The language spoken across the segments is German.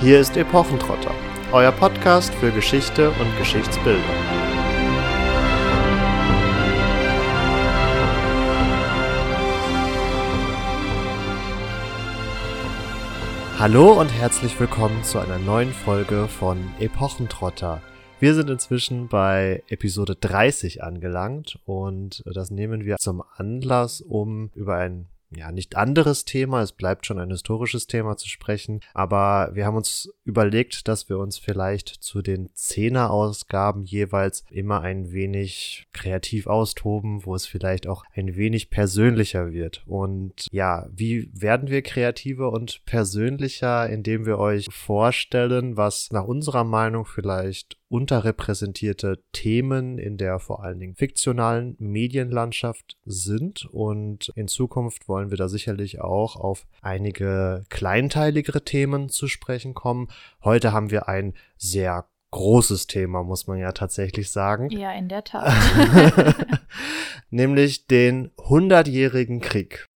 Hier ist Epochentrotter, euer Podcast für Geschichte und Geschichtsbildung. Hallo und herzlich willkommen zu einer neuen Folge von Epochentrotter. Wir sind inzwischen bei Episode 30 angelangt und das nehmen wir zum Anlass, um über ein ja, nicht anderes Thema, es bleibt schon ein historisches Thema zu sprechen, aber wir haben uns überlegt, dass wir uns vielleicht zu den Zehner-Ausgaben jeweils immer ein wenig kreativ austoben, wo es vielleicht auch ein wenig persönlicher wird. Und ja, wie werden wir kreativer und persönlicher, indem wir euch vorstellen, was nach unserer Meinung vielleicht unterrepräsentierte Themen in der vor allen Dingen fiktionalen Medienlandschaft sind. Und in Zukunft wollen wir da sicherlich auch auf einige kleinteiligere Themen zu sprechen kommen. Heute haben wir ein sehr großes Thema, muss man ja tatsächlich sagen. Ja, in der Tat. Nämlich den Hundertjährigen Krieg.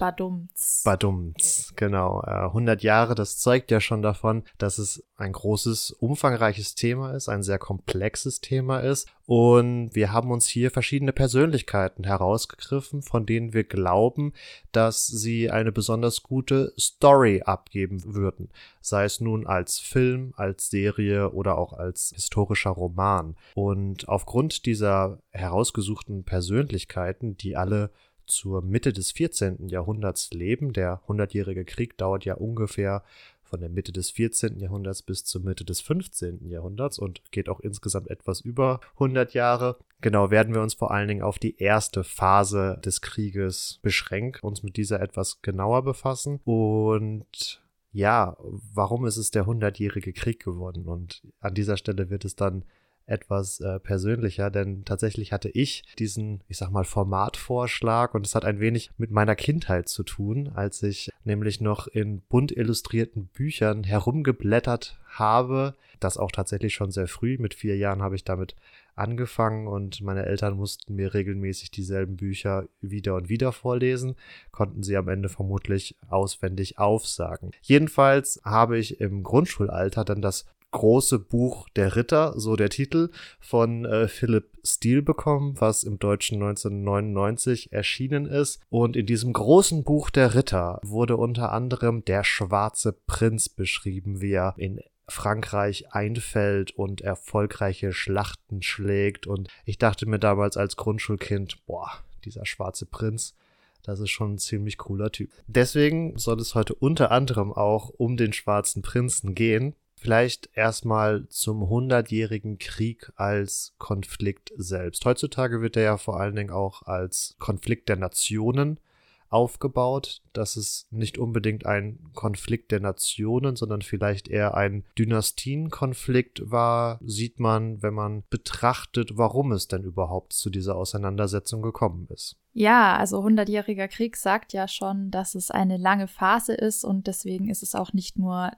Badumts. Badumts, genau. Äh, 100 Jahre, das zeugt ja schon davon, dass es ein großes, umfangreiches Thema ist, ein sehr komplexes Thema ist. Und wir haben uns hier verschiedene Persönlichkeiten herausgegriffen, von denen wir glauben, dass sie eine besonders gute Story abgeben würden. Sei es nun als Film, als Serie oder auch als historischer Roman. Und aufgrund dieser herausgesuchten Persönlichkeiten, die alle zur Mitte des 14. Jahrhunderts leben. Der Hundertjährige Krieg dauert ja ungefähr von der Mitte des 14. Jahrhunderts bis zur Mitte des 15. Jahrhunderts und geht auch insgesamt etwas über 100 Jahre. Genau, werden wir uns vor allen Dingen auf die erste Phase des Krieges beschränken, uns mit dieser etwas genauer befassen und ja, warum ist es der hundertjährige Krieg geworden? Und an dieser Stelle wird es dann etwas äh, persönlicher, denn tatsächlich hatte ich diesen, ich sag mal, Formatvorschlag und es hat ein wenig mit meiner Kindheit zu tun, als ich nämlich noch in bunt illustrierten Büchern herumgeblättert habe. Das auch tatsächlich schon sehr früh. Mit vier Jahren habe ich damit angefangen und meine Eltern mussten mir regelmäßig dieselben Bücher wieder und wieder vorlesen, konnten sie am Ende vermutlich auswendig aufsagen. Jedenfalls habe ich im Grundschulalter dann das große Buch Der Ritter, so der Titel, von äh, Philipp Steele bekommen, was im Deutschen 1999 erschienen ist. Und in diesem großen Buch Der Ritter wurde unter anderem der schwarze Prinz beschrieben, wie er in Frankreich einfällt und erfolgreiche Schlachten schlägt. Und ich dachte mir damals als Grundschulkind, boah, dieser schwarze Prinz, das ist schon ein ziemlich cooler Typ. Deswegen soll es heute unter anderem auch um den schwarzen Prinzen gehen. Vielleicht erstmal zum Hundertjährigen Krieg als Konflikt selbst. Heutzutage wird er ja vor allen Dingen auch als Konflikt der Nationen aufgebaut. Dass es nicht unbedingt ein Konflikt der Nationen, sondern vielleicht eher ein Dynastienkonflikt war, sieht man, wenn man betrachtet, warum es denn überhaupt zu dieser Auseinandersetzung gekommen ist. Ja, also Hundertjähriger Krieg sagt ja schon, dass es eine lange Phase ist und deswegen ist es auch nicht nur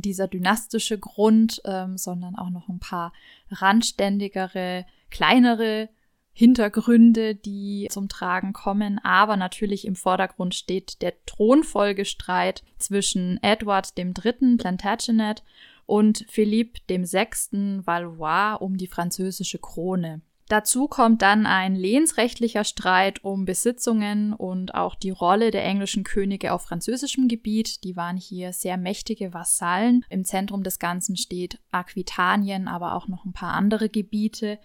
dieser dynastische Grund, ähm, sondern auch noch ein paar randständigere, kleinere Hintergründe, die zum Tragen kommen. Aber natürlich im Vordergrund steht der Thronfolgestreit zwischen Edward III. Plantagenet und Philippe VI. Valois um die französische Krone. Dazu kommt dann ein lehensrechtlicher Streit um Besitzungen und auch die Rolle der englischen Könige auf französischem Gebiet. Die waren hier sehr mächtige Vasallen. Im Zentrum des Ganzen steht Aquitanien, aber auch noch ein paar andere Gebiete.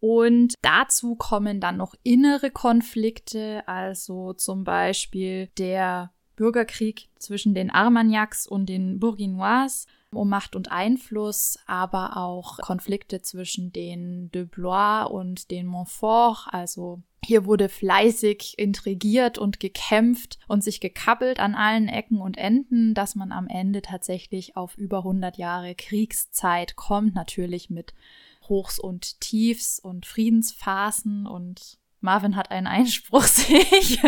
Und dazu kommen dann noch innere Konflikte, also zum Beispiel der Bürgerkrieg zwischen den Armagnacs und den Bourguignois um Macht und Einfluss, aber auch Konflikte zwischen den de Blois und den Montfort. Also hier wurde fleißig intrigiert und gekämpft und sich gekappelt an allen Ecken und Enden, dass man am Ende tatsächlich auf über 100 Jahre Kriegszeit kommt, natürlich mit Hochs und Tiefs und Friedensphasen und Marvin hat einen Einspruch, sehe ich.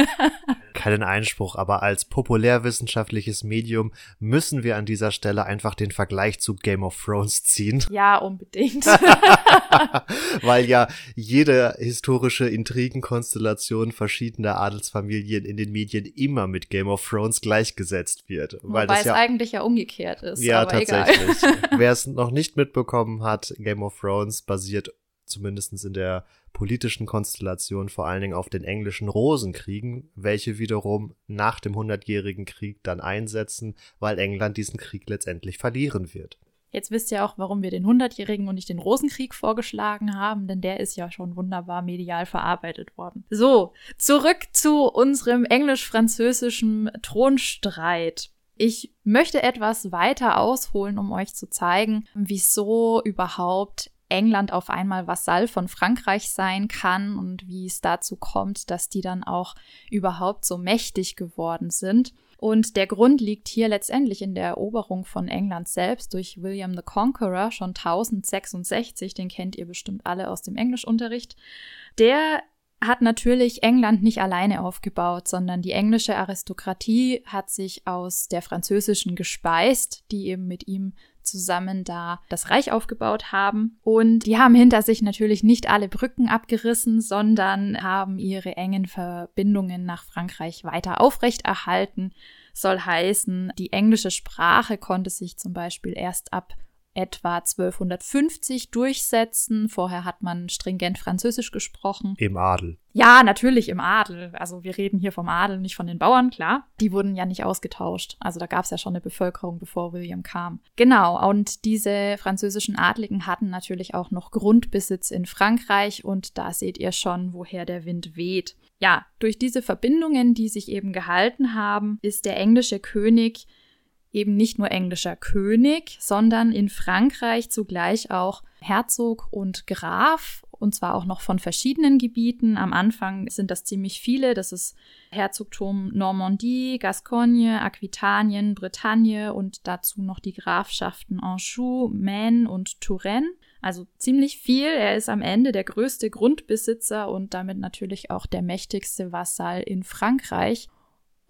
Keinen Einspruch, aber als populärwissenschaftliches Medium müssen wir an dieser Stelle einfach den Vergleich zu Game of Thrones ziehen. Ja, unbedingt. Weil ja jede historische Intrigenkonstellation verschiedener Adelsfamilien in den Medien immer mit Game of Thrones gleichgesetzt wird. Wobei das es ja, eigentlich ja umgekehrt ist. ja, aber tatsächlich. Wer es noch nicht mitbekommen hat, Game of Thrones basiert zumindest in der politischen Konstellation vor allen Dingen auf den englischen Rosenkriegen, welche wiederum nach dem Hundertjährigen Krieg dann einsetzen, weil England diesen Krieg letztendlich verlieren wird. Jetzt wisst ihr auch, warum wir den Hundertjährigen und nicht den Rosenkrieg vorgeschlagen haben, denn der ist ja schon wunderbar medial verarbeitet worden. So, zurück zu unserem englisch-französischen Thronstreit. Ich möchte etwas weiter ausholen, um euch zu zeigen, wieso überhaupt England auf einmal Vasall von Frankreich sein kann und wie es dazu kommt, dass die dann auch überhaupt so mächtig geworden sind. Und der Grund liegt hier letztendlich in der Eroberung von England selbst durch William the Conqueror schon 1066, den kennt ihr bestimmt alle aus dem Englischunterricht. Der hat natürlich England nicht alleine aufgebaut, sondern die englische Aristokratie hat sich aus der französischen gespeist, die eben mit ihm zusammen da das Reich aufgebaut haben. Und die haben hinter sich natürlich nicht alle Brücken abgerissen, sondern haben ihre engen Verbindungen nach Frankreich weiter aufrechterhalten. Soll heißen, die englische Sprache konnte sich zum Beispiel erst ab etwa 1250 durchsetzen. Vorher hat man stringent Französisch gesprochen. Im Adel. Ja, natürlich im Adel. Also wir reden hier vom Adel, nicht von den Bauern, klar. Die wurden ja nicht ausgetauscht. Also da gab es ja schon eine Bevölkerung, bevor William kam. Genau, und diese französischen Adligen hatten natürlich auch noch Grundbesitz in Frankreich und da seht ihr schon, woher der Wind weht. Ja, durch diese Verbindungen, die sich eben gehalten haben, ist der englische König eben nicht nur englischer König, sondern in Frankreich zugleich auch Herzog und Graf, und zwar auch noch von verschiedenen Gebieten. Am Anfang sind das ziemlich viele. Das ist Herzogtum Normandie, Gascogne, Aquitanien, Bretagne und dazu noch die Grafschaften Anjou, Maine und Touraine. Also ziemlich viel. Er ist am Ende der größte Grundbesitzer und damit natürlich auch der mächtigste Vasall in Frankreich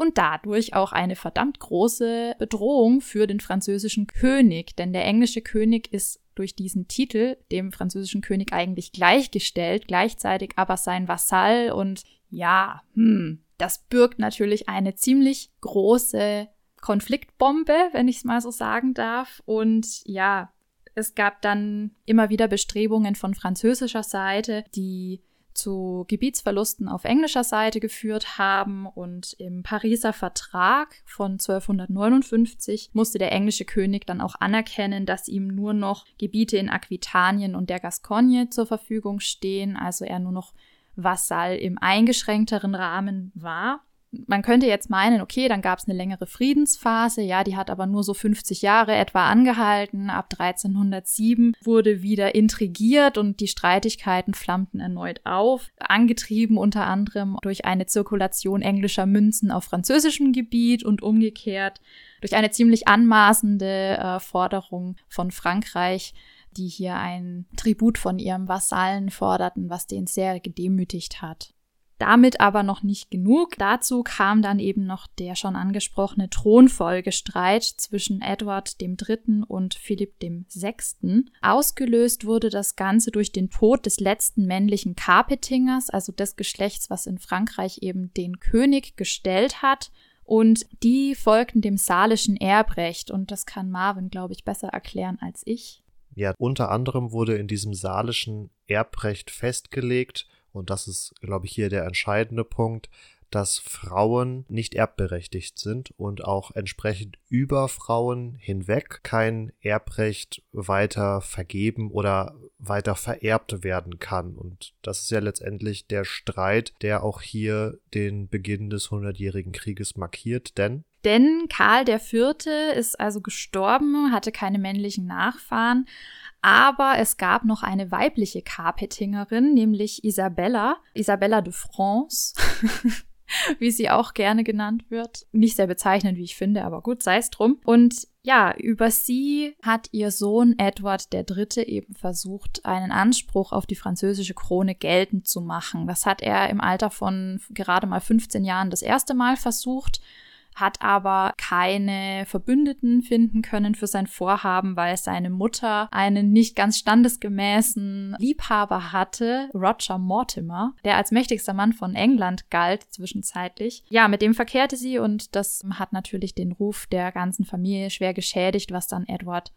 und dadurch auch eine verdammt große Bedrohung für den französischen König, denn der englische König ist durch diesen Titel dem französischen König eigentlich gleichgestellt, gleichzeitig aber sein Vasall und ja, hm, das birgt natürlich eine ziemlich große Konfliktbombe, wenn ich es mal so sagen darf. Und ja, es gab dann immer wieder Bestrebungen von französischer Seite, die zu Gebietsverlusten auf englischer Seite geführt haben. Und im Pariser Vertrag von 1259 musste der englische König dann auch anerkennen, dass ihm nur noch Gebiete in Aquitanien und der Gascogne zur Verfügung stehen, also er nur noch Vasall im eingeschränkteren Rahmen war man könnte jetzt meinen, okay, dann gab es eine längere Friedensphase, ja, die hat aber nur so 50 Jahre etwa angehalten. Ab 1307 wurde wieder intrigiert und die Streitigkeiten flammten erneut auf, angetrieben unter anderem durch eine Zirkulation englischer Münzen auf französischem Gebiet und umgekehrt durch eine ziemlich anmaßende äh, Forderung von Frankreich die hier ein Tribut von ihrem Vasallen forderten, was den sehr gedemütigt hat. Damit aber noch nicht genug. Dazu kam dann eben noch der schon angesprochene Thronfolgestreit zwischen Edward III. und Philipp VI. Ausgelöst wurde das Ganze durch den Tod des letzten männlichen Carpetingers, also des Geschlechts, was in Frankreich eben den König gestellt hat. Und die folgten dem salischen Erbrecht. Und das kann Marvin, glaube ich, besser erklären als ich. Ja, unter anderem wurde in diesem salischen Erbrecht festgelegt, und das ist, glaube ich, hier der entscheidende Punkt, dass Frauen nicht erbberechtigt sind und auch entsprechend über Frauen hinweg kein Erbrecht weiter vergeben oder weiter vererbt werden kann. Und das ist ja letztendlich der Streit, der auch hier den Beginn des Hundertjährigen Krieges markiert, denn denn Karl IV. ist also gestorben, hatte keine männlichen Nachfahren, aber es gab noch eine weibliche Carpetingerin, nämlich Isabella, Isabella de France, wie sie auch gerne genannt wird. Nicht sehr bezeichnend, wie ich finde, aber gut, sei es drum. Und Ja, über sie hat ihr Sohn Edward III. eben versucht, einen Anspruch auf die französische Krone geltend zu machen. Das hat er im Alter von gerade mal 15 Jahren das erste Mal versucht hat aber keine Verbündeten finden können für sein Vorhaben, weil seine Mutter einen nicht ganz standesgemäßen Liebhaber hatte, Roger Mortimer, der als mächtigster Mann von England galt zwischenzeitlich. Ja, mit dem verkehrte sie und das hat natürlich den Ruf der ganzen Familie schwer geschädigt, was dann Edward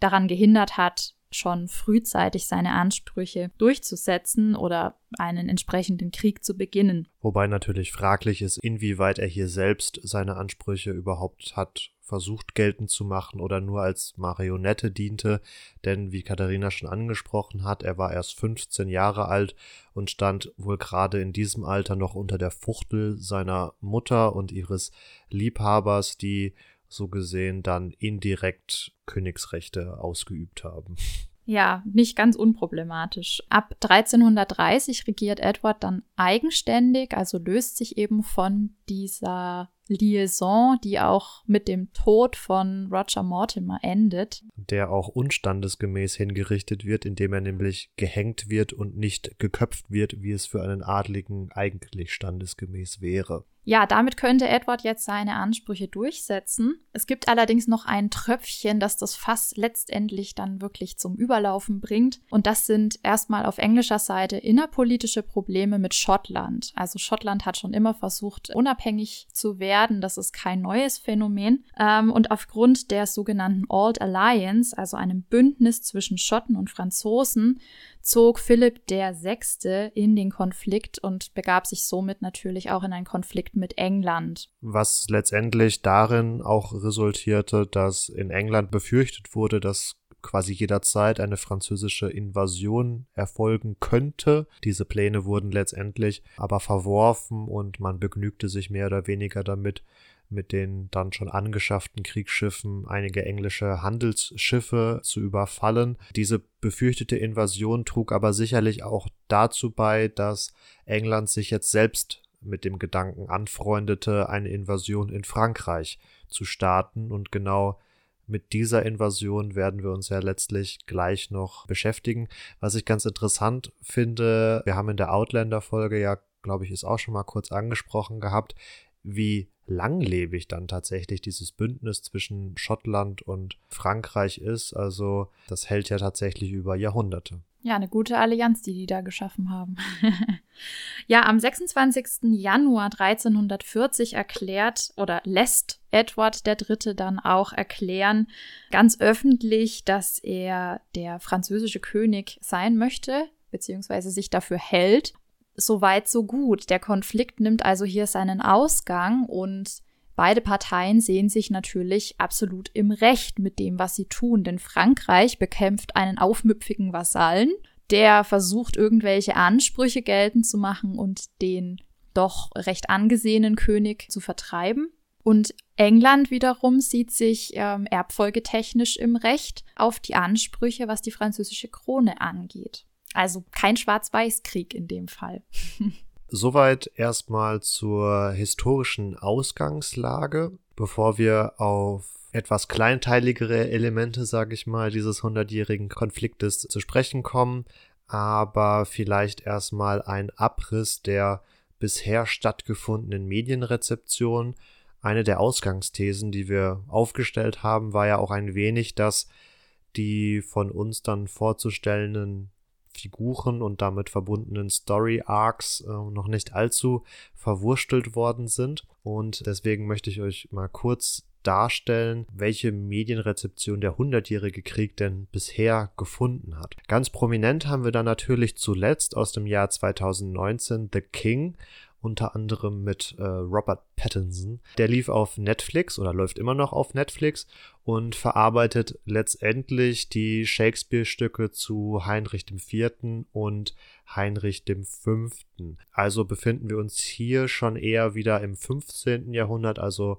daran gehindert hat, schon frühzeitig seine Ansprüche durchzusetzen oder einen entsprechenden Krieg zu beginnen. Wobei natürlich fraglich ist, inwieweit er hier selbst seine Ansprüche überhaupt hat versucht geltend zu machen oder nur als Marionette diente, denn wie Katharina schon angesprochen hat, er war erst 15 Jahre alt und stand wohl gerade in diesem Alter noch unter der Fuchtel seiner Mutter und ihres Liebhabers, die so gesehen dann indirekt Königsrechte ausgeübt haben. Ja, nicht ganz unproblematisch. Ab 1330 regiert Edward dann eigenständig, also löst sich eben von dieser Liaison, die auch mit dem Tod von Roger Mortimer endet. Der auch unstandesgemäß hingerichtet wird, indem er nämlich gehängt wird und nicht geköpft wird, wie es für einen Adligen eigentlich standesgemäß wäre. Ja, damit könnte Edward jetzt seine Ansprüche durchsetzen. Es gibt allerdings noch ein Tröpfchen, das das Fass letztendlich dann wirklich zum Überlaufen bringt. Und das sind erstmal auf englischer Seite innerpolitische Probleme mit Schottland. Also Schottland hat schon immer versucht, unabhängig zu werden. Das ist kein neues Phänomen. Ähm, und aufgrund der sogenannten Old Alliance, also einem Bündnis zwischen Schotten und Franzosen, zog Philipp VI. in den Konflikt und begab sich somit natürlich auch in einen Konflikt mit England. Was letztendlich darin auch resultierte, dass in England befürchtet wurde, dass quasi jederzeit eine französische Invasion erfolgen könnte. Diese Pläne wurden letztendlich aber verworfen und man begnügte sich mehr oder weniger damit, mit den dann schon angeschafften Kriegsschiffen einige englische Handelsschiffe zu überfallen. Diese befürchtete Invasion trug aber sicherlich auch dazu bei, dass England sich jetzt selbst mit dem Gedanken anfreundete, eine Invasion in Frankreich zu starten und genau mit dieser Invasion werden wir uns ja letztlich gleich noch beschäftigen. Was ich ganz interessant finde, wir haben in der Outlander-Folge ja, glaube ich, ist auch schon mal kurz angesprochen gehabt, wie langlebig dann tatsächlich dieses Bündnis zwischen Schottland und Frankreich ist. Also das hält ja tatsächlich über Jahrhunderte. Ja, eine gute Allianz, die die da geschaffen haben. ja, am 26. Januar 1340 erklärt oder lässt Edward III. dann auch erklären, ganz öffentlich, dass er der französische König sein möchte, beziehungsweise sich dafür hält so weit, so gut. Der Konflikt nimmt also hier seinen Ausgang und beide Parteien sehen sich natürlich absolut im Recht mit dem, was sie tun, denn Frankreich bekämpft einen aufmüpfigen Vasallen, der versucht, irgendwelche Ansprüche geltend zu machen und den doch recht angesehenen König zu vertreiben. Und England wiederum sieht sich ähm, erbfolgetechnisch im Recht auf die Ansprüche, was die französische Krone angeht. Also kein Schwarz-Weiß-Krieg in dem Fall. Soweit erstmal zur historischen Ausgangslage, bevor wir auf etwas kleinteiligere Elemente, sage ich mal, dieses hundertjährigen Konfliktes zu sprechen kommen, aber vielleicht erstmal ein Abriss der bisher stattgefundenen Medienrezeption. Eine der Ausgangsthesen, die wir aufgestellt haben, war ja auch ein wenig, dass die von uns dann vorzustellenden Figuren und damit verbundenen Story Arcs äh, noch nicht allzu verwurstelt worden sind. Und deswegen möchte ich euch mal kurz darstellen, welche Medienrezeption der Hundertjährige Krieg denn bisher gefunden hat. Ganz prominent haben wir da natürlich zuletzt aus dem Jahr 2019 The King unter anderem mit äh, Robert Pattinson. Der lief auf Netflix oder läuft immer noch auf Netflix und verarbeitet letztendlich die Shakespeare-Stücke zu Heinrich IV. und Heinrich V. Also befinden wir uns hier schon eher wieder im 15. Jahrhundert, also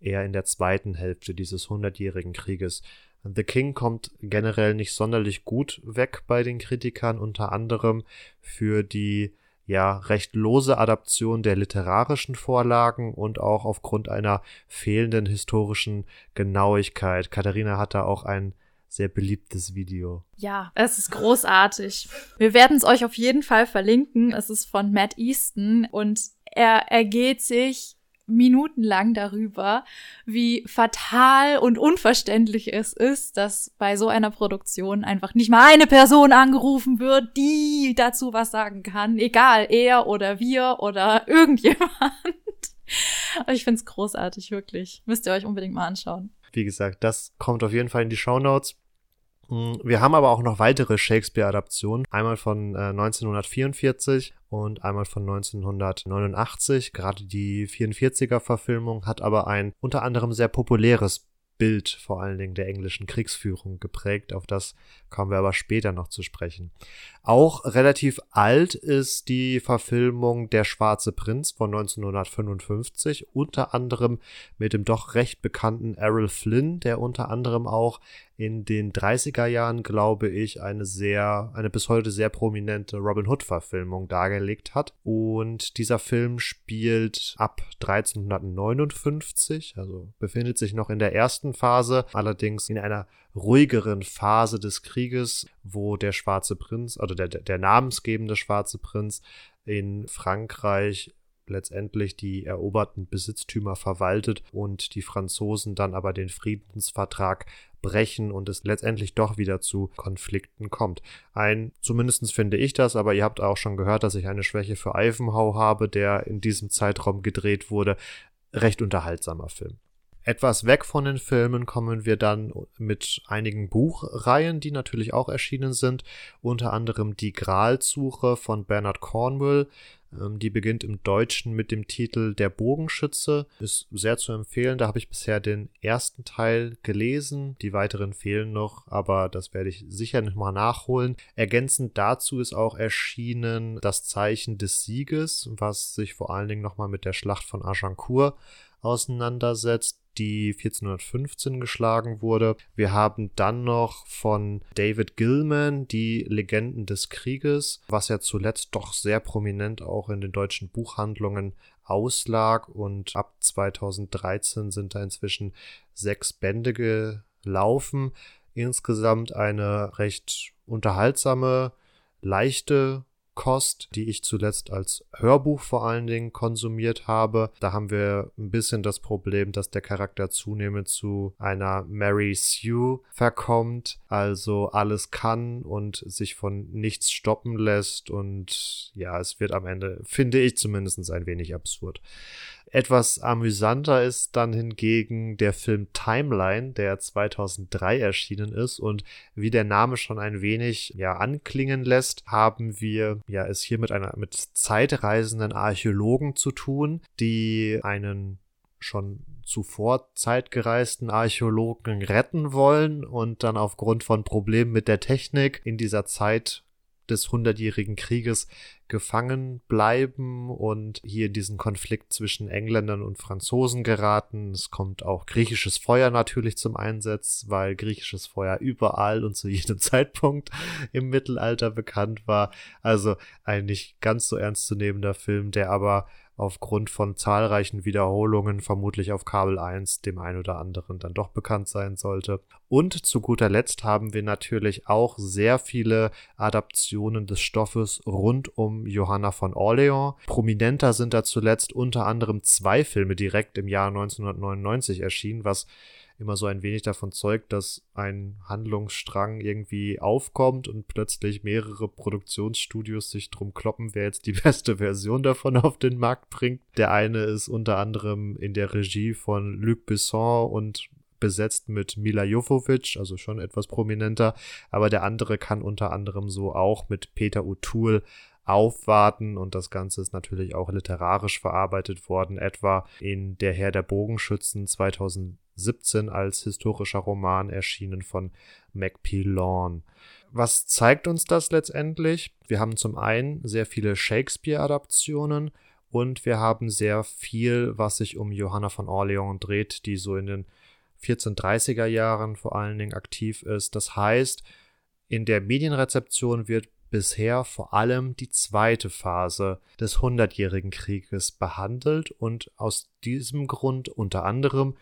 eher in der zweiten Hälfte dieses hundertjährigen Krieges. The King kommt generell nicht sonderlich gut weg bei den Kritikern, unter anderem für die ja recht lose Adaption der literarischen Vorlagen und auch aufgrund einer fehlenden historischen Genauigkeit. Katharina hat da auch ein sehr beliebtes Video. Ja, es ist großartig. Wir werden es euch auf jeden Fall verlinken. Es ist von Matt Easton und er ergeht sich minutenlang darüber, wie fatal und unverständlich es ist, dass bei so einer Produktion einfach nicht mal eine Person angerufen wird, die dazu was sagen kann. Egal, er oder wir oder irgendjemand. ich find's großartig, wirklich. Müsst ihr euch unbedingt mal anschauen. Wie gesagt, das kommt auf jeden Fall in die Show Notes. Hm, wir haben aber auch noch weitere Shakespeare-Adaptionen. Einmal von äh, 1944 und einmal von 1989. Gerade die 44er-Verfilmung hat aber ein unter anderem sehr populäres Bild vor allen Dingen der englischen Kriegsführung geprägt. Auf das kommen wir aber später noch zu sprechen. Auch relativ alt ist die Verfilmung Der Schwarze Prinz von 1955, unter anderem mit dem doch recht bekannten Errol Flynn, der unter anderem auch in den 30er Jahren, glaube ich, eine sehr, eine bis heute sehr prominente Robin Hood-Verfilmung dargelegt hat. Und dieser Film spielt ab 1359, also befindet sich noch in der ersten Phase, allerdings in einer ruhigeren Phase des Krieges, wo der Schwarze Prinz, oder der, der namensgebende Schwarze Prinz in Frankreich letztendlich die eroberten Besitztümer verwaltet und die Franzosen dann aber den Friedensvertrag brechen und es letztendlich doch wieder zu Konflikten kommt. Ein, zumindestens finde ich das, aber ihr habt auch schon gehört, dass ich eine Schwäche für Ivanhoe habe, der in diesem Zeitraum gedreht wurde. Recht unterhaltsamer Film. Etwas weg von den Filmen kommen wir dann mit einigen Buchreihen, die natürlich auch erschienen sind. Unter anderem Die Gralsuche von Bernard Cornwell. Ähm, die beginnt im Deutschen mit dem Titel Der Bogenschütze. Ist sehr zu empfehlen. Da habe ich bisher den ersten Teil gelesen. Die weiteren fehlen noch, aber das werde ich sicher nochmal nachholen. Ergänzend dazu ist auch erschienen Das Zeichen des Sieges, was sich vor allen Dingen nochmal mit der Schlacht von Agincourt auseinandersetzt die 1415 geschlagen wurde. Wir haben dann noch von David Gilman die Legenden des Krieges, was ja zuletzt doch sehr prominent auch in den deutschen Buchhandlungen auslag und ab 2013 sind da inzwischen sechs Bände gelaufen. Insgesamt eine recht unterhaltsame, leichte Kost, die ich zuletzt als Hörbuch vor allen Dingen konsumiert habe. Da haben wir ein bisschen das Problem, dass der Charakter zunehmend zu einer Mary Sue verkommt, also alles kann und sich von nichts stoppen lässt und ja, es wird am Ende, finde ich zumindest ein wenig absurd. Etwas amüsanter ist dann hingegen der Film Timeline, der 2003 erschienen ist. Und wie der Name schon ein wenig ja anklingen lässt, haben wir ja es hier mit einer mit zeitreisenden Archäologen zu tun, die einen schon zuvor zeitgereisten Archäologen retten wollen und dann aufgrund von Problemen mit der Technik in dieser Zeit des Hundertjährigen Krieges gefangen bleiben und hier diesen Konflikt zwischen Engländern und Franzosen geraten. Es kommt auch griechisches Feuer natürlich zum Einsatz, weil griechisches Feuer überall und zu jedem Zeitpunkt im Mittelalter bekannt war. Also ein nicht ganz so ernstzunehmender Film, der aber aufgrund von zahlreichen Wiederholungen vermutlich auf Kabel 1 dem ein oder anderen dann doch bekannt sein sollte. Und zu guter Letzt haben wir natürlich auch sehr viele Adaptionen des Stoffes rund um Johanna von Orleans. Prominenter sind da zuletzt unter anderem zwei Filme direkt im Jahr 1999 erschienen, was immer so ein wenig davon zeugt, dass ein Handlungsstrang irgendwie aufkommt und plötzlich mehrere Produktionsstudios sich drum kloppen, wer jetzt die beste Version davon auf den Markt bringt. Der eine ist unter anderem in der Regie von Luc Besson und besetzt mit Mila Jovovich, also schon etwas prominenter, aber der andere kann unter anderem so auch mit Peter O'Toole aufwarten und das Ganze ist natürlich auch literarisch verarbeitet worden, etwa in Der Herr der Bogenschützen 2017 als historischer Roman erschienen von Macpillan. Was zeigt uns das letztendlich? Wir haben zum einen sehr viele Shakespeare-Adaptionen und wir haben sehr viel, was sich um Johanna von Orleans dreht, die so in den 1430er Jahren vor allen Dingen aktiv ist. Das heißt, in der Medienrezeption wird bisher vor allem die zweite Phase des Hundertjährigen Krieges behandelt und aus diesem Grund unter anderem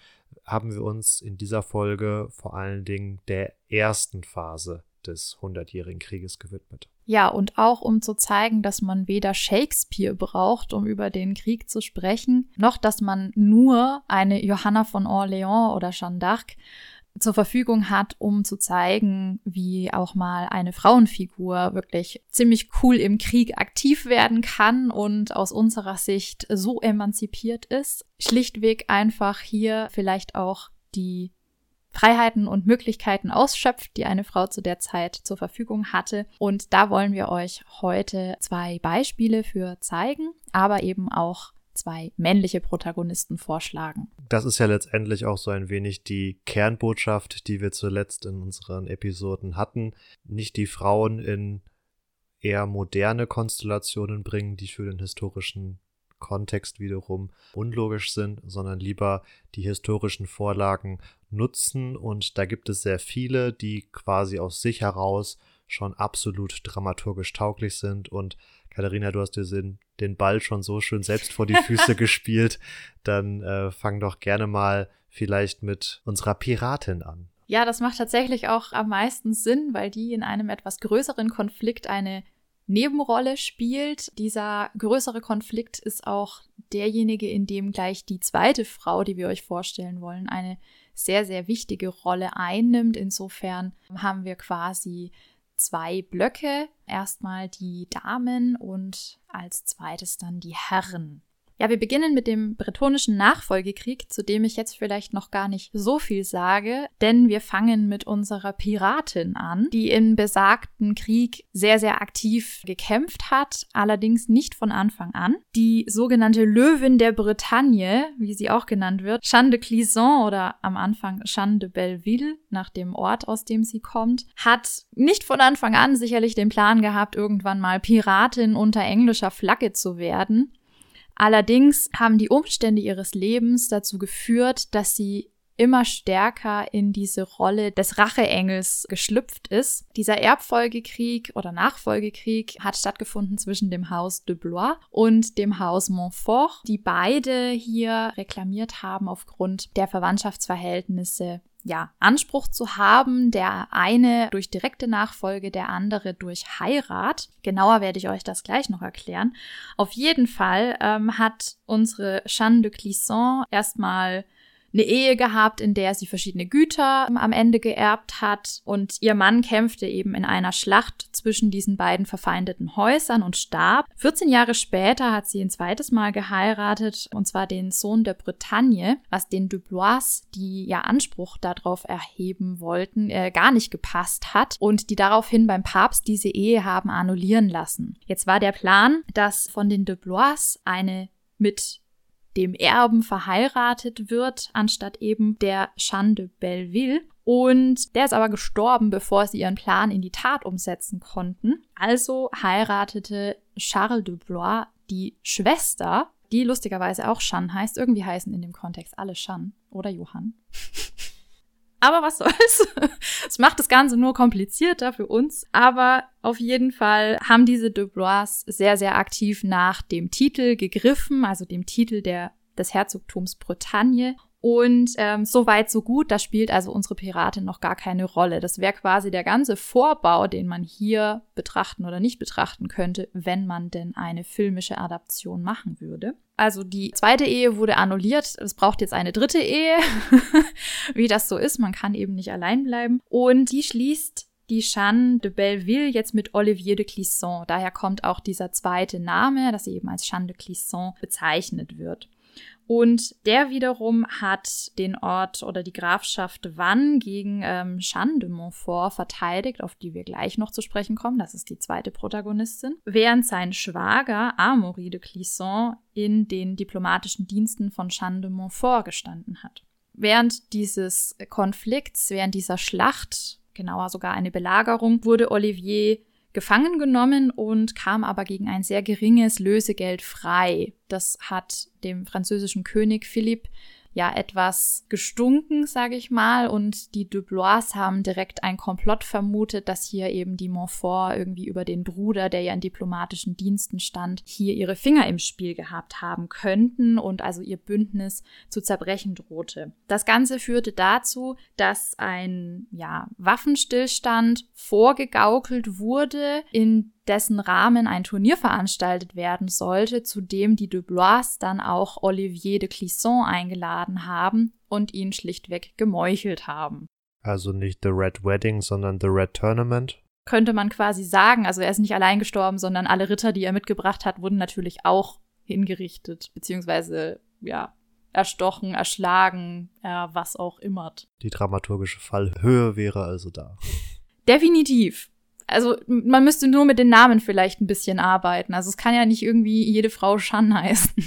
haben wir uns in dieser Folge vor allen Dingen der ersten Phase des Hundertjährigen Krieges gewidmet. Ja, und auch um zu zeigen, dass man weder Shakespeare braucht, um über den Krieg zu sprechen, noch dass man nur eine Johanna von Orléans oder Jeanne d'Arc zur Verfügung hat, um zu zeigen, wie auch mal eine Frauenfigur wirklich ziemlich cool im Krieg aktiv werden kann und aus unserer Sicht so emanzipiert ist. Schlichtweg einfach hier vielleicht auch die Freiheiten und Möglichkeiten ausschöpft, die eine Frau zu der Zeit zur Verfügung hatte. Und da wollen wir euch heute zwei Beispiele für zeigen, aber eben auch zwei männliche Protagonisten vorschlagen. Das ist ja letztendlich auch so ein wenig die Kernbotschaft, die wir zuletzt in unseren Episoden hatten. Nicht die Frauen in eher moderne Konstellationen bringen, die für den historischen Kontext wiederum unlogisch sind, sondern lieber die historischen Vorlagen nutzen. Und da gibt es sehr viele, die quasi aus sich heraus schon absolut dramaturgisch tauglich sind. Und Katharina, du hast dir den, den Ball schon so schön selbst vor die Füße gespielt. Dann äh, fang doch gerne mal vielleicht mit unserer Piratin an. Ja, das macht tatsächlich auch am meisten Sinn, weil die in einem etwas größeren Konflikt eine Nebenrolle spielt. Dieser größere Konflikt ist auch derjenige, in dem gleich die zweite Frau, die wir euch vorstellen wollen, eine sehr, sehr wichtige Rolle einnimmt. Insofern haben wir quasi zwei Blöcke. Erstmal die Damen und als zweites dann die Herren. Ja, wir beginnen mit dem bretonischen Nachfolgekrieg, zu dem ich jetzt vielleicht noch gar nicht so viel sage, denn wir fangen mit unserer Piratin an, die im besagten Krieg sehr, sehr aktiv gekämpft hat, allerdings nicht von Anfang an. Die sogenannte Löwin der Bretagne, wie sie auch genannt wird, Jeanne de Clisson oder am Anfang Jeanne de Belleville, nach dem Ort, aus dem sie kommt, hat nicht von Anfang an sicherlich den Plan gehabt, irgendwann mal Piratin unter englischer Flagge zu werden. Allerdings haben die Umstände ihres Lebens dazu geführt, dass sie immer stärker in diese Rolle des Racheengels geschlüpft ist. Dieser Erbfolgekrieg oder Nachfolgekrieg hat stattgefunden zwischen dem Haus de Blois und dem Haus Montfort, die beide hier reklamiert haben aufgrund der Verwandtschaftsverhältnisse ja, Anspruch zu haben, der eine durch direkte Nachfolge, der andere durch Heirat. Genauer werde ich euch das gleich noch erklären. Auf jeden Fall ähm, hat unsere Jeanne de Clisson erstmal eine Ehe gehabt, in der sie verschiedene Güter am Ende geerbt hat und ihr Mann kämpfte eben in einer Schlacht zwischen diesen beiden verfeindeten Häusern und starb. 14 Jahre später hat sie ein zweites Mal geheiratet und zwar den Sohn der Bretagne, was den Dubois, die ja Anspruch darauf erheben wollten, äh, gar nicht gepasst hat und die daraufhin beim Papst diese Ehe haben annullieren lassen. Jetzt war der Plan, dass von den Dubois eine mit dem Erben verheiratet wird, anstatt eben der Jeanne de Belleville. Und der ist aber gestorben, bevor sie ihren Plan in die Tat umsetzen konnten. Also heiratete Charles de Blois die Schwester, die lustigerweise auch Jeanne heißt. Irgendwie heißen in dem Kontext alle Jeanne oder Johann. Aber was soll's? Es macht das Ganze nur komplizierter für uns. Aber auf jeden Fall haben diese Dubois sehr, sehr aktiv nach dem Titel gegriffen, also dem Titel der, des Herzogtums Bretagne und ähm, so weit, so gut, da spielt also unsere Piratin noch gar keine Rolle. Das wäre quasi der ganze Vorbau, den man hier betrachten oder nicht betrachten könnte, wenn man denn eine filmische Adaption machen würde. Also die zweite Ehe wurde annulliert. Es braucht jetzt eine dritte Ehe, wie das so ist. Man kann eben nicht allein bleiben. Und die schließt die Jeanne de Belleville jetzt mit Olivier de Clisson. Daher kommt auch dieser zweite Name, dass sie eben als Jeanne de Clisson bezeichnet wird. Und der wiederum hat den Ort oder die Grafschaft Vannes gegen ähm, Jeanne de Montfort verteidigt, auf die wir gleich noch zu sprechen kommen. Das ist die zweite Protagonistin. Während sein Schwager Amaury de Clisson in den diplomatischen Diensten von Jeanne de Montfort gestanden hat. Während dieses Konflikts, während dieser Schlacht, genauer sogar eine Belagerung, wurde Olivier gefangen genommen und kam aber gegen ein sehr geringes Lösegeld frei. Das hat dem französischen König Philipp ja etwas gestunken, sage ich mal. Und die Dubois haben direkt ein Komplott vermutet, dass hier eben die Montfort irgendwie über den Bruder, der ja in diplomatischen Diensten stand, hier ihre Finger im Spiel gehabt haben könnten und also ihr Bündnis zu zerbrechen drohte. Das Ganze führte dazu, dass ein ja, Waffenstillstand vorgegaukelt wurde, in dessen Rahmen ein Turnier veranstaltet werden sollte, zu dem die Dubois dann auch Olivier de Clisson eingeladen haben und ihn schlichtweg gemeuchelt haben. Also nicht The Red Wedding, sondern The Red Tournament? Könnte man quasi sagen. Also er ist nicht allein gestorben, sondern alle Ritter, die er mitgebracht hat, wurden natürlich auch hingerichtet, beziehungsweise, ja, erstochen, erschlagen, äh, was auch immer. Die dramaturgische Fallhöhe wäre also da. Definitiv also man müsste nur mit den Namen vielleicht ein bisschen arbeiten. Also es kann ja nicht irgendwie jede Frau Shan heißen.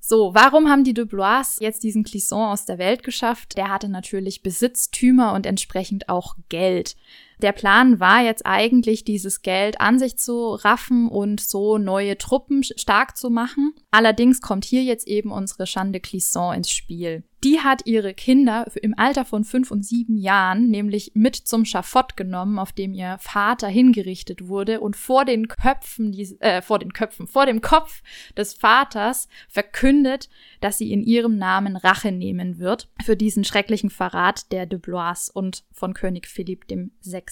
so, warum haben die Dubois jetzt diesen Clisson aus der Welt geschafft? Der hatte natürlich Besitztümer und entsprechend auch Geld. Der Plan war jetzt eigentlich, dieses Geld an sich zu raffen und so neue Truppen stark zu machen. Allerdings kommt hier jetzt eben unsere Schande Clisson ins Spiel. Die hat ihre Kinder im Alter von fünf und sieben Jahren nämlich mit zum Schafott genommen, auf dem ihr Vater hingerichtet wurde und vor den Köpfen, äh, vor den Köpfen, vor dem Kopf des Vaters verkündet, dass sie in ihrem Namen Rache nehmen wird für diesen schrecklichen Verrat der de Blois und von König Philipp VI.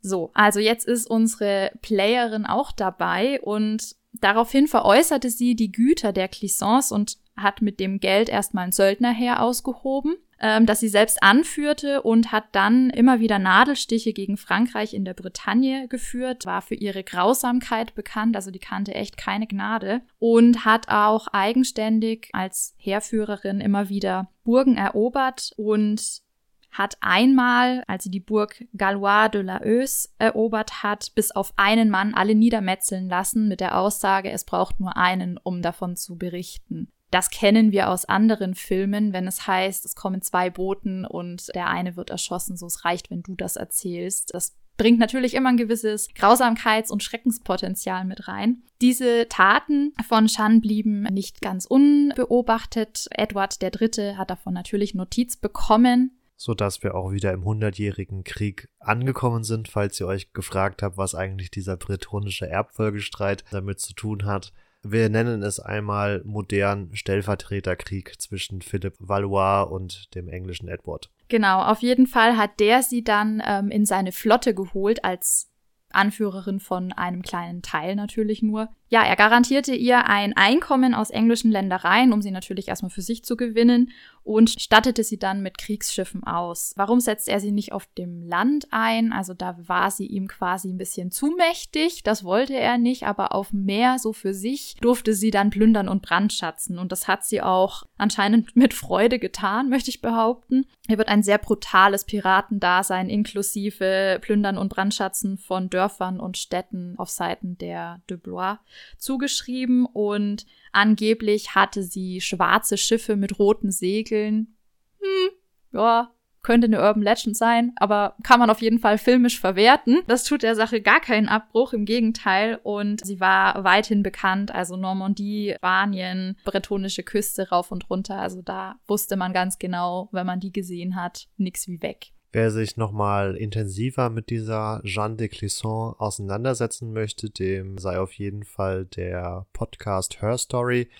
So, also jetzt ist unsere Playerin auch dabei und daraufhin veräußerte sie die Güter der Clissons und hat mit dem Geld erstmal ein Söldnerheer ausgehoben, ähm, das sie selbst anführte und hat dann immer wieder Nadelstiche gegen Frankreich in der Bretagne geführt, war für ihre Grausamkeit bekannt, also die kannte echt keine Gnade und hat auch eigenständig als Heerführerin immer wieder Burgen erobert und hat einmal, als sie die Burg Galois de la Euse erobert hat, bis auf einen Mann alle niedermetzeln lassen mit der Aussage, es braucht nur einen, um davon zu berichten. Das kennen wir aus anderen Filmen, wenn es heißt, es kommen zwei Boten und der eine wird erschossen, so es reicht, wenn du das erzählst. Das bringt natürlich immer ein gewisses Grausamkeits- und Schreckenspotenzial mit rein. Diese Taten von Shan blieben nicht ganz unbeobachtet. Edward III. hat davon natürlich Notiz bekommen so dass wir auch wieder im Hundertjährigen Krieg angekommen sind, falls ihr euch gefragt habt, was eigentlich dieser bretonische Erbfolgestreit damit zu tun hat. Wir nennen es einmal modern Stellvertreterkrieg zwischen Philipp Valois und dem englischen Edward. Genau, auf jeden Fall hat der sie dann ähm, in seine Flotte geholt als Anführerin von einem kleinen Teil natürlich nur. Ja, er garantierte ihr ein Einkommen aus englischen Ländereien, um sie natürlich erstmal für sich zu gewinnen und stattete sie dann mit Kriegsschiffen aus. Warum setzt er sie nicht auf dem Land ein? Also da war sie ihm quasi ein bisschen zu mächtig, das wollte er nicht, aber auf Meer so für sich durfte sie dann plündern und brandschatzen und das hat sie auch anscheinend mit Freude getan, möchte ich behaupten. Er wird ein sehr brutales Piratendasein inklusive Plündern und Brandschatzen von Dörfern und Städten auf Seiten der De Blois zugeschrieben und angeblich hatte sie schwarze Schiffe mit roten Segeln. Hm, ja, könnte eine Urban Legend sein, aber kann man auf jeden Fall filmisch verwerten. Das tut der Sache gar keinen Abbruch, im Gegenteil. Und sie war weithin bekannt, also Normandie, Spanien, bretonische Küste rauf und runter. Also da wusste man ganz genau, wenn man die gesehen hat, nix wie weg. Wer sich nochmal intensiver mit dieser Jeanne de Clisson auseinandersetzen möchte, dem sei auf jeden Fall der Podcast Her Story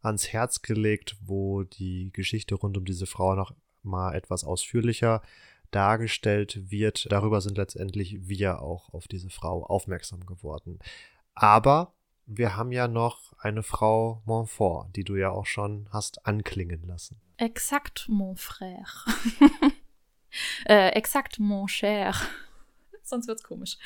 ans Herz gelegt, wo die Geschichte rund um diese Frau noch mal etwas ausführlicher dargestellt wird. Darüber sind letztendlich wir auch auf diese Frau aufmerksam geworden. Aber wir haben ja noch eine Frau Montfort, die du ja auch schon hast anklingen lassen. Exakt, mon frère. Äh, exakt, mon cher. Sonst wird's komisch.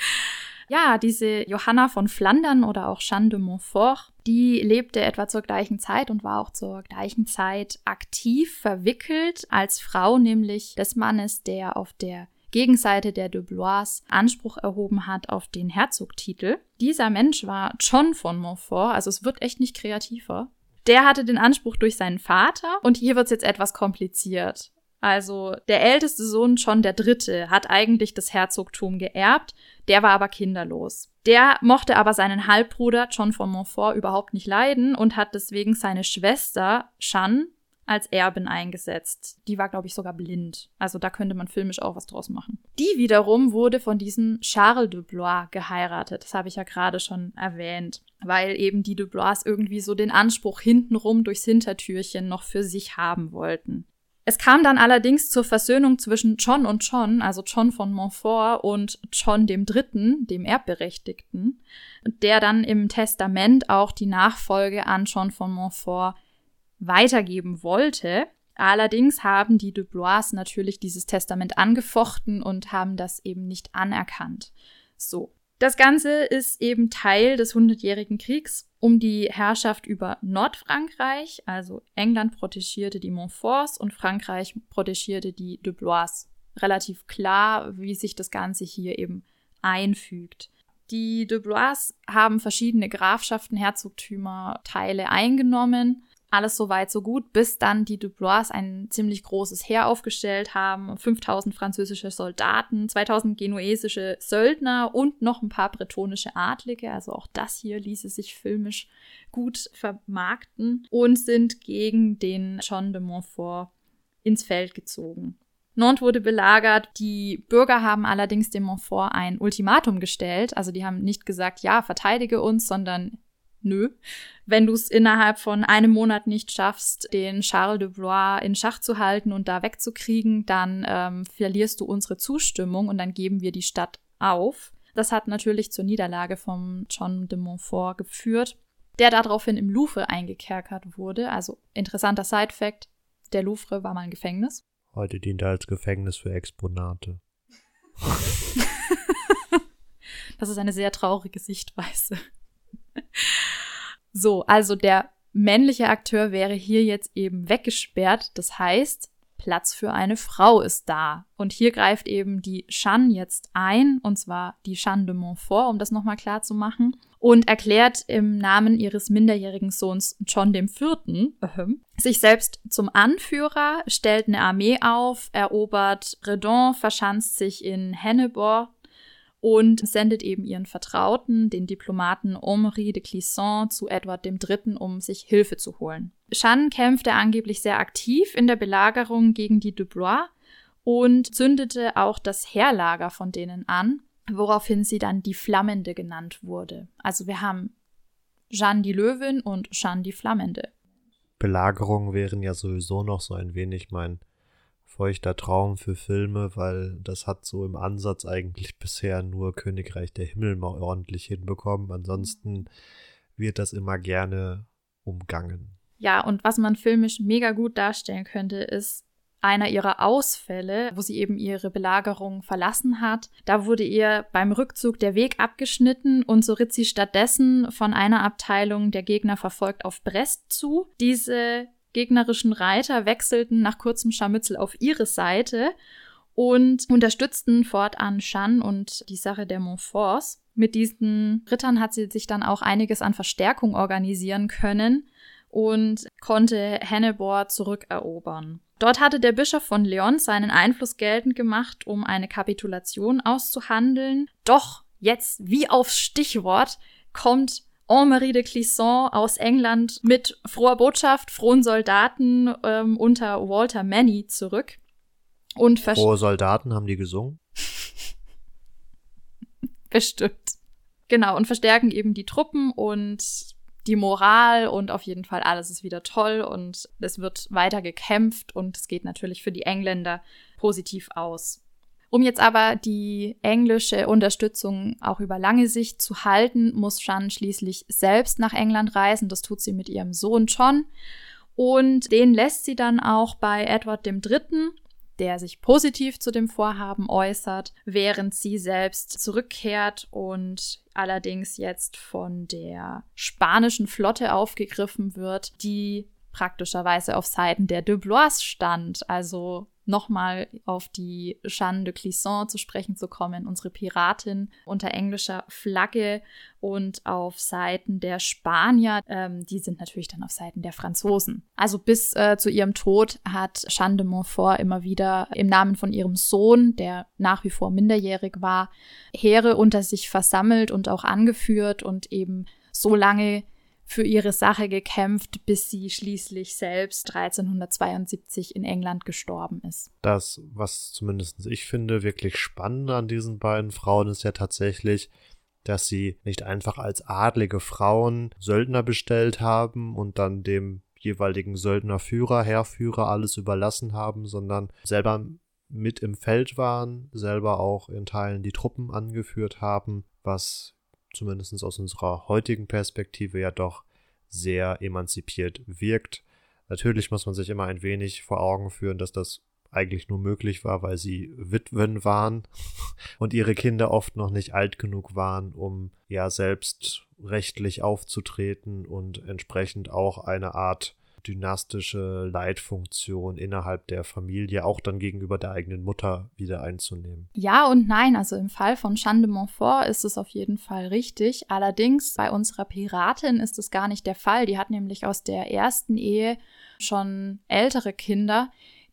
Ja, diese Johanna von Flandern oder auch Jeanne de Montfort, die lebte etwa zur gleichen Zeit und war auch zur gleichen Zeit aktiv verwickelt als Frau, nämlich des Mannes, der auf der Gegenseite der de Blois Anspruch erhoben hat auf den Herzogtitel. Dieser Mensch war John von Montfort, also es wird echt nicht kreativer. Der hatte den Anspruch durch seinen Vater und hier wird's jetzt etwas kompliziert. Also der älteste Sohn, John der Dritte, hat eigentlich das Herzogtum geerbt, der war aber kinderlos. Der mochte aber seinen Halbbruder John von Montfort überhaupt nicht leiden und hat deswegen seine Schwester Jeanne als Erbin eingesetzt. Die war, glaube ich, sogar blind. Also da könnte man filmisch auch was draus machen. Die wiederum wurde von diesem Charles de Blois geheiratet. Das habe ich ja gerade schon erwähnt, weil eben die de Blois irgendwie so den Anspruch hintenrum durchs Hintertürchen noch für sich haben wollten. Es kam dann allerdings zur Versöhnung zwischen John und John, also John von Montfort und John dem Dritten, dem Erbberechtigten, der dann im Testament auch die Nachfolge an John von Montfort weitergeben wollte. Allerdings haben die Dubois natürlich dieses Testament angefochten und haben das eben nicht anerkannt. So. Das Ganze ist eben Teil des Hundertjährigen Kriegs um die Herrschaft über Nordfrankreich. Also England protegierte die Montforts und Frankreich protegierte die Dubois. Relativ klar, wie sich das Ganze hier eben einfügt. Die Dubois haben verschiedene Grafschaften, Herzogtümer, Teile eingenommen alles so weit, so gut, bis dann die Dubois ein ziemlich großes Heer aufgestellt haben, 5000 französische Soldaten, 2000 genuesische Söldner und noch ein paar bretonische Adlige. Also auch das hier ließe sich filmisch gut vermarkten und sind gegen den John de Montfort ins Feld gezogen. Nantes wurde belagert. Die Bürger haben allerdings dem Montfort ein Ultimatum gestellt. Also die haben nicht gesagt, ja, verteidige uns, sondern nö. Wenn du es innerhalb von einem Monat nicht schaffst, den Charles de Blois in Schach zu halten und da wegzukriegen, dann ähm, verlierst du unsere Zustimmung und dann geben wir die Stadt auf. Das hat natürlich zur Niederlage vom John de Montfort geführt, der daraufhin im Louvre eingekerkert wurde. Also interessanter Side-Fact, der Louvre war mal ein Gefängnis. Heute dient er als Gefängnis für Exponate. das ist eine sehr traurige Sichtweise. So, also der männliche Akteur wäre hier jetzt eben weggesperrt. Das heißt, Platz für eine Frau ist da. Und hier greift eben die Jeanne jetzt ein, und zwar die Jeanne de Montfort, um das nochmal klar zu machen, und erklärt im Namen ihres minderjährigen Sohns John Vierten ähm, sich selbst zum Anführer, stellt eine Armee auf, erobert Redon, verschanzt sich in Hennebor, und sendet eben ihren Vertrauten, den Diplomaten Henri de Clisson, zu Edward III., um sich Hilfe zu holen. Jeanne kämpfte angeblich sehr aktiv in der Belagerung gegen die Dubois und zündete auch das Heerlager von denen an, woraufhin sie dann die Flammende genannt wurde. Also wir haben Jeanne die Löwin und Jeanne die Flammende. Belagerungen wären ja sowieso noch so ein wenig mein feuchter Traum für Filme, weil das hat so im Ansatz eigentlich bisher nur Königreich der Himmel mal ordentlich hinbekommen. Ansonsten wird das immer gerne umgangen. Ja, und was man filmisch mega gut darstellen könnte, ist einer ihrer Ausfälle, wo sie eben ihre Belagerung verlassen hat. Da wurde ihr beim Rückzug der Weg abgeschnitten und so ritt sie stattdessen von einer Abteilung der Gegner verfolgt auf Brest zu. Diese gegnerischen Reiter wechselten nach kurzem Scharmützel auf ihre Seite und unterstützten fortan Jeanne und die Sache der Montforts. Mit diesen Rittern hat sie sich dann auch einiges an Verstärkung organisieren können und konnte Hannibal zurückerobern. Dort hatte der Bischof von Leon seinen Einfluss geltend gemacht, um eine Kapitulation auszuhandeln. Doch jetzt, wie aufs Stichwort, kommt Henri de Clisson aus England mit froher Botschaft, frohen Soldaten ähm, unter Walter Manny zurück. Und Frohe Soldaten haben die gesungen? Bestimmt. Genau, und verstärken eben die Truppen und die Moral und auf jeden Fall alles ist wieder toll und es wird weiter gekämpft und es geht natürlich für die Engländer positiv aus. Um jetzt aber die englische Unterstützung auch über lange Sicht zu halten, muss Jeanne schließlich selbst nach England reisen. Das tut sie mit ihrem Sohn John. Und den lässt sie dann auch bei Edward III., der sich positiv zu dem Vorhaben äußert, während sie selbst zurückkehrt und allerdings jetzt von der spanischen Flotte aufgegriffen wird, die praktischerweise auf Seiten der de Blois stand. Also nochmal auf die Jeanne de Clisson zu sprechen zu kommen, unsere Piratin unter englischer Flagge und auf Seiten der Spanier, ähm, die sind natürlich dann auf Seiten der Franzosen. Also bis äh, zu ihrem Tod hat Jeanne de Montfort immer wieder im Namen von ihrem Sohn, der nach wie vor minderjährig war, Heere unter sich versammelt und auch angeführt und eben so lange für ihre Sache gekämpft, bis sie schließlich selbst 1372 in England gestorben ist. Das, was zumindest ich finde, wirklich spannend an diesen beiden Frauen ist ja tatsächlich, dass sie nicht einfach als adlige Frauen Söldner bestellt haben und dann dem jeweiligen Söldnerführer, Heerführer alles überlassen haben, sondern selber mit im Feld waren, selber auch in Teilen die Truppen angeführt haben, was zumindest aus unserer heutigen Perspektive ja doch sehr emanzipiert wirkt. Natürlich muss man sich immer ein wenig vor Augen führen, dass das eigentlich nur möglich war, weil sie Witwen waren und ihre Kinder oft noch nicht alt genug waren, um ja selbst rechtlich aufzutreten und entsprechend auch eine Art dynastische Leitfunktion innerhalb der Familie auch dann gegenüber der eigenen Mutter wieder einzunehmen. Ja und nein, also im Fall von Jeanne de Montfort ist es auf jeden Fall richtig. Allerdings bei unserer Piratin ist es gar nicht der Fall. Die hat nämlich aus der ersten Ehe schon ältere Kinder,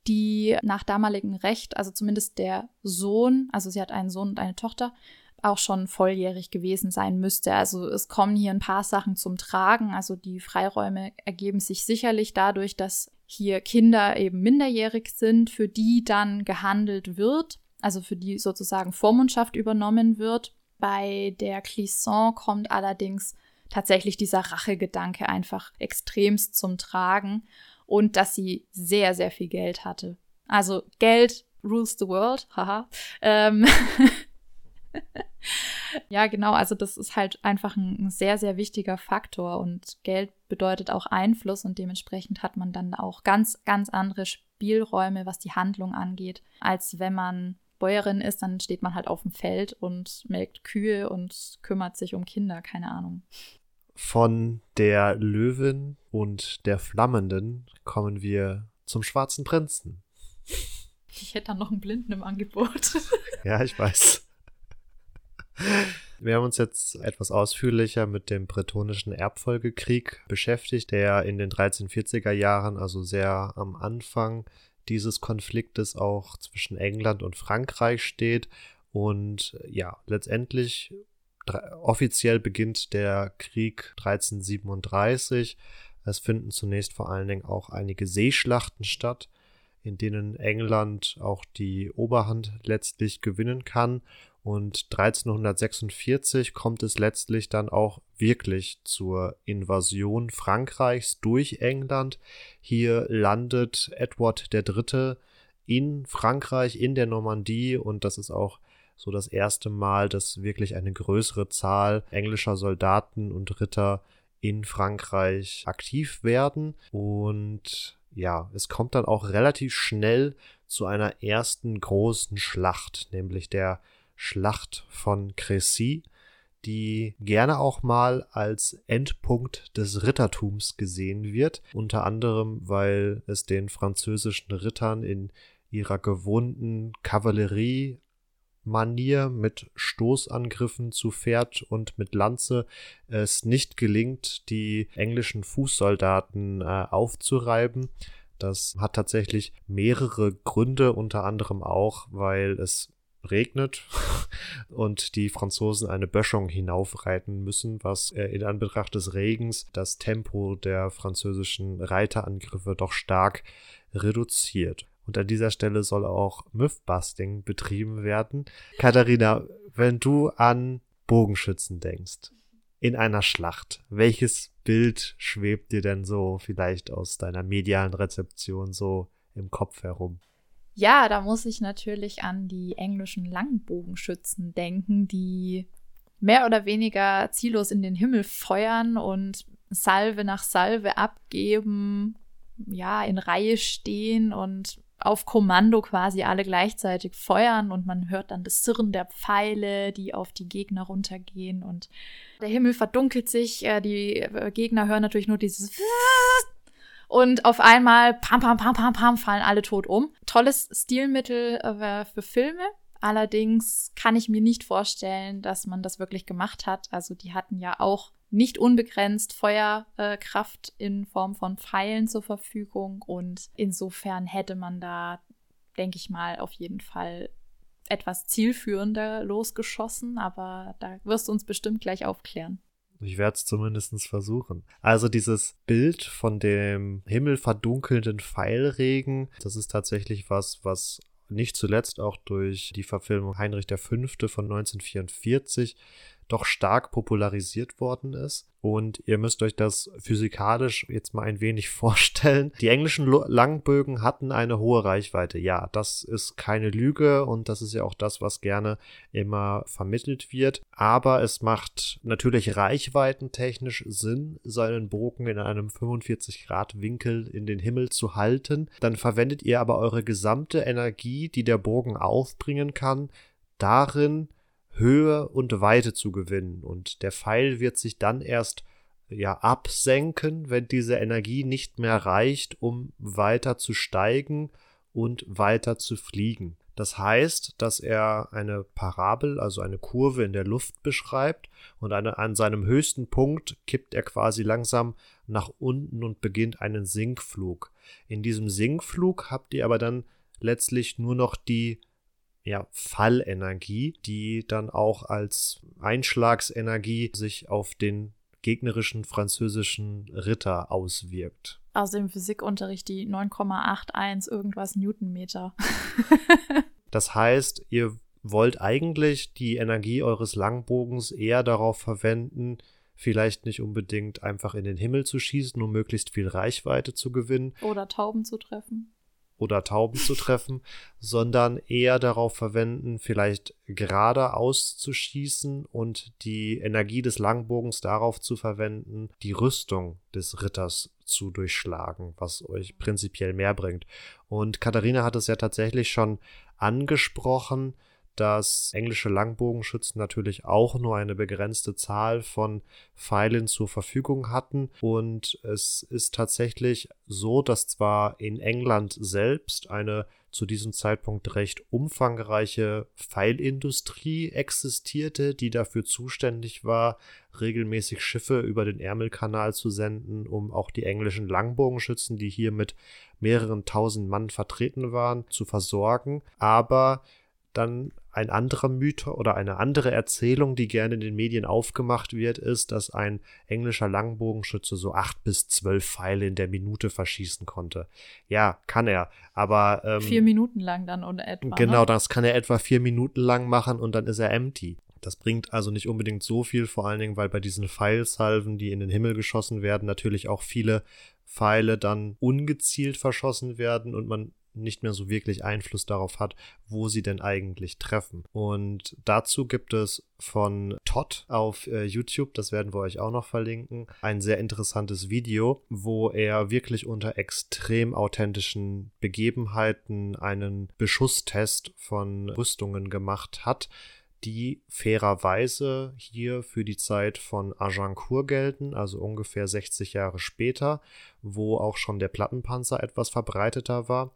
die nach damaligem Recht, also zumindest der Sohn, also sie hat einen Sohn und eine Tochter, auch schon volljährig gewesen sein müsste. Also es kommen hier ein paar Sachen zum Tragen. Also die Freiräume ergeben sich sicherlich dadurch, dass hier Kinder eben minderjährig sind, für die dann gehandelt wird, also für die sozusagen Vormundschaft übernommen wird. Bei der Clisson kommt allerdings tatsächlich dieser Rachegedanke einfach extremst zum Tragen und dass sie sehr, sehr viel Geld hatte. Also Geld rules the world, haha. Ähm ja, genau. Also das ist halt einfach ein, ein, sehr, sehr wichtiger Faktor und Geld bedeutet auch Einfluss und dementsprechend hat man dann auch ganz, ganz andere Spielräume, was die Handlung angeht, als wenn man Bäuerin ist, dann steht man halt auf dem Feld und melkt Kühe und kümmert sich um Kinder, keine Ahnung. Von der Löwin und der Flammenden kommen wir zum schwarzen Prinzen. Ich hätte dann noch einen Blinden im Angebot. ja, ich weiß. Wir haben uns jetzt etwas ausführlicher mit dem bretonischen Erbfolgekrieg beschäftigt, der in den 1340er Jahren, also sehr am Anfang dieses Konfliktes auch zwischen England und Frankreich steht. Und ja, letztendlich offiziell beginnt der Krieg 1337. Es finden zunächst vor allen Dingen auch einige Seeschlachten statt, in denen England auch die Oberhand letztlich gewinnen kann und 1346 kommt es letztlich dann auch wirklich zur Invasion Frankreichs durch England. Hier landet Edward III. in Frankreich, in der Normandie und das ist auch so das erste Mal, dass wirklich eine größere Zahl englischer Soldaten und Ritter in Frankreich aktiv werden. Und ja, es kommt dann auch relativ schnell zu einer ersten großen Schlacht, nämlich der Schlacht von Crécy, die gerne auch mal als Endpunkt des Rittertums gesehen wird, unter anderem weil es den französischen Rittern in ihrer gewohnten Kavallerie Manier mit Stoßangriffen zu Pferd und mit Lanze es nicht gelingt, die englischen Fußsoldaten äh, aufzureiben. Das hat tatsächlich mehrere Gründe, unter anderem auch, weil es regnet und die Franzosen eine Böschung hinaufreiten müssen, was äh, in Anbetracht des Regens das Tempo der französischen Reiterangriffe doch stark reduziert. Und an dieser Stelle soll auch Mythbusting betrieben werden. Katharina, wenn du an Bogenschützen denkst, in einer Schlacht, welches Bild schwebt dir denn so vielleicht aus deiner medialen Rezeption so im Kopf herum? Ja, da muss ich natürlich an die englischen Langbogenschützen denken, die mehr oder weniger ziellos in den Himmel feuern und Salve nach Salve abgeben, ja, in Reihe stehen und auf Kommando quasi alle gleichzeitig feuern und man hört dann das Sirren der Pfeile, die auf die Gegner runtergehen und der Himmel verdunkelt sich, äh, die äh, Gegner hören natürlich nur dieses Und auf einmal, pam, pam, pam, pam, pam, fallen alle tot um. Tolles Stilmittel äh, für Filme. Allerdings kann ich mir nicht vorstellen, dass man das wirklich gemacht hat. Also die hatten ja auch nicht unbegrenzt Feuerkraft in Form von Pfeilen zur Verfügung. Und insofern hätte man da, denke ich mal, auf jeden Fall etwas zielführender losgeschossen. Aber da wirst du uns bestimmt gleich aufklären. Ich werde es zumindest versuchen. Also dieses Bild von dem Himmel verdunkelnden Pfeilregen, das ist tatsächlich was, was nicht zuletzt auch durch die Verfilmung Heinrich V. von 1944 doch stark popularisiert worden ist. Und ihr müsst euch das physikalisch jetzt mal ein wenig vorstellen. Die englischen Langbögen hatten eine hohe Reichweite. Ja, das ist keine Lüge und das ist ja auch das, was gerne immer vermittelt wird. Aber es macht natürlich reichweitentechnisch Sinn, seinen Bogen in einem 45 Grad Winkel in den Himmel zu halten. Dann verwendet ihr aber eure gesamte Energie, die der Bogen aufbringen kann, darin, Höhe und Weite zu gewinnen. Und der Pfeil wird sich dann erst ja absenken, wenn diese Energie nicht mehr reicht, um weiter zu steigen und weiter zu fliegen. Das heißt, dass er eine Parabel, also eine Kurve in der Luft beschreibt und eine, an seinem höchsten Punkt kippt er quasi langsam nach unten und beginnt einen Sinkflug. In diesem Sinkflug habt ihr aber dann letztlich nur noch die ja, Fallenergie, die dann auch als Einschlagsenergie sich auf den gegnerischen französischen Ritter auswirkt. Also im Physikunterricht die 9,81 irgendwas Newtonmeter. das heißt, ihr wollt eigentlich die Energie eures Langbogens eher darauf verwenden, vielleicht nicht unbedingt einfach in den Himmel zu schießen, um möglichst viel Reichweite zu gewinnen. Oder Tauben zu treffen oder Tauben zu treffen, sondern eher darauf verwenden, vielleicht gerade auszuschießen und die Energie des Langbogens darauf zu verwenden, die Rüstung des Ritters zu durchschlagen, was euch prinzipiell mehr bringt. Und Katharina hat es ja tatsächlich schon angesprochen, dass englische Langbogenschützen natürlich auch nur eine begrenzte Zahl von Pfeilen zur Verfügung hatten. Und es ist tatsächlich so, dass zwar in England selbst eine zu diesem Zeitpunkt recht umfangreiche Pfeilindustrie existierte, die dafür zuständig war, regelmäßig Schiffe über den Ärmelkanal zu senden, um auch die englischen Langbogenschützen, die hier mit mehreren tausend Mann vertreten waren, zu versorgen. Aber dann ein anderer Mythos oder eine andere Erzählung, die gerne in den Medien aufgemacht wird, ist, dass ein englischer Langbogenschütze so acht bis zwölf Pfeile in der Minute verschießen konnte. Ja, kann er, aber ähm, vier Minuten lang dann oder etwa. Genau, ne? das kann er etwa vier Minuten lang machen und dann ist er empty. Das bringt also nicht unbedingt so viel, vor allen Dingen, weil bei diesen Pfeilsalven, die in den Himmel geschossen werden, natürlich auch viele Pfeile dann ungezielt verschossen werden und man nicht mehr so wirklich Einfluss darauf hat, wo sie denn eigentlich treffen. Und dazu gibt es von Todd auf äh, YouTube, das werden wir euch auch noch verlinken, ein sehr interessantes Video, wo er wirklich unter extrem authentischen Begebenheiten einen Beschusstest von Rüstungen gemacht hat die fairerweise hier für die Zeit von Agincourt gelten, also ungefähr 60 Jahre später, wo auch schon der Plattenpanzer etwas verbreiteter war,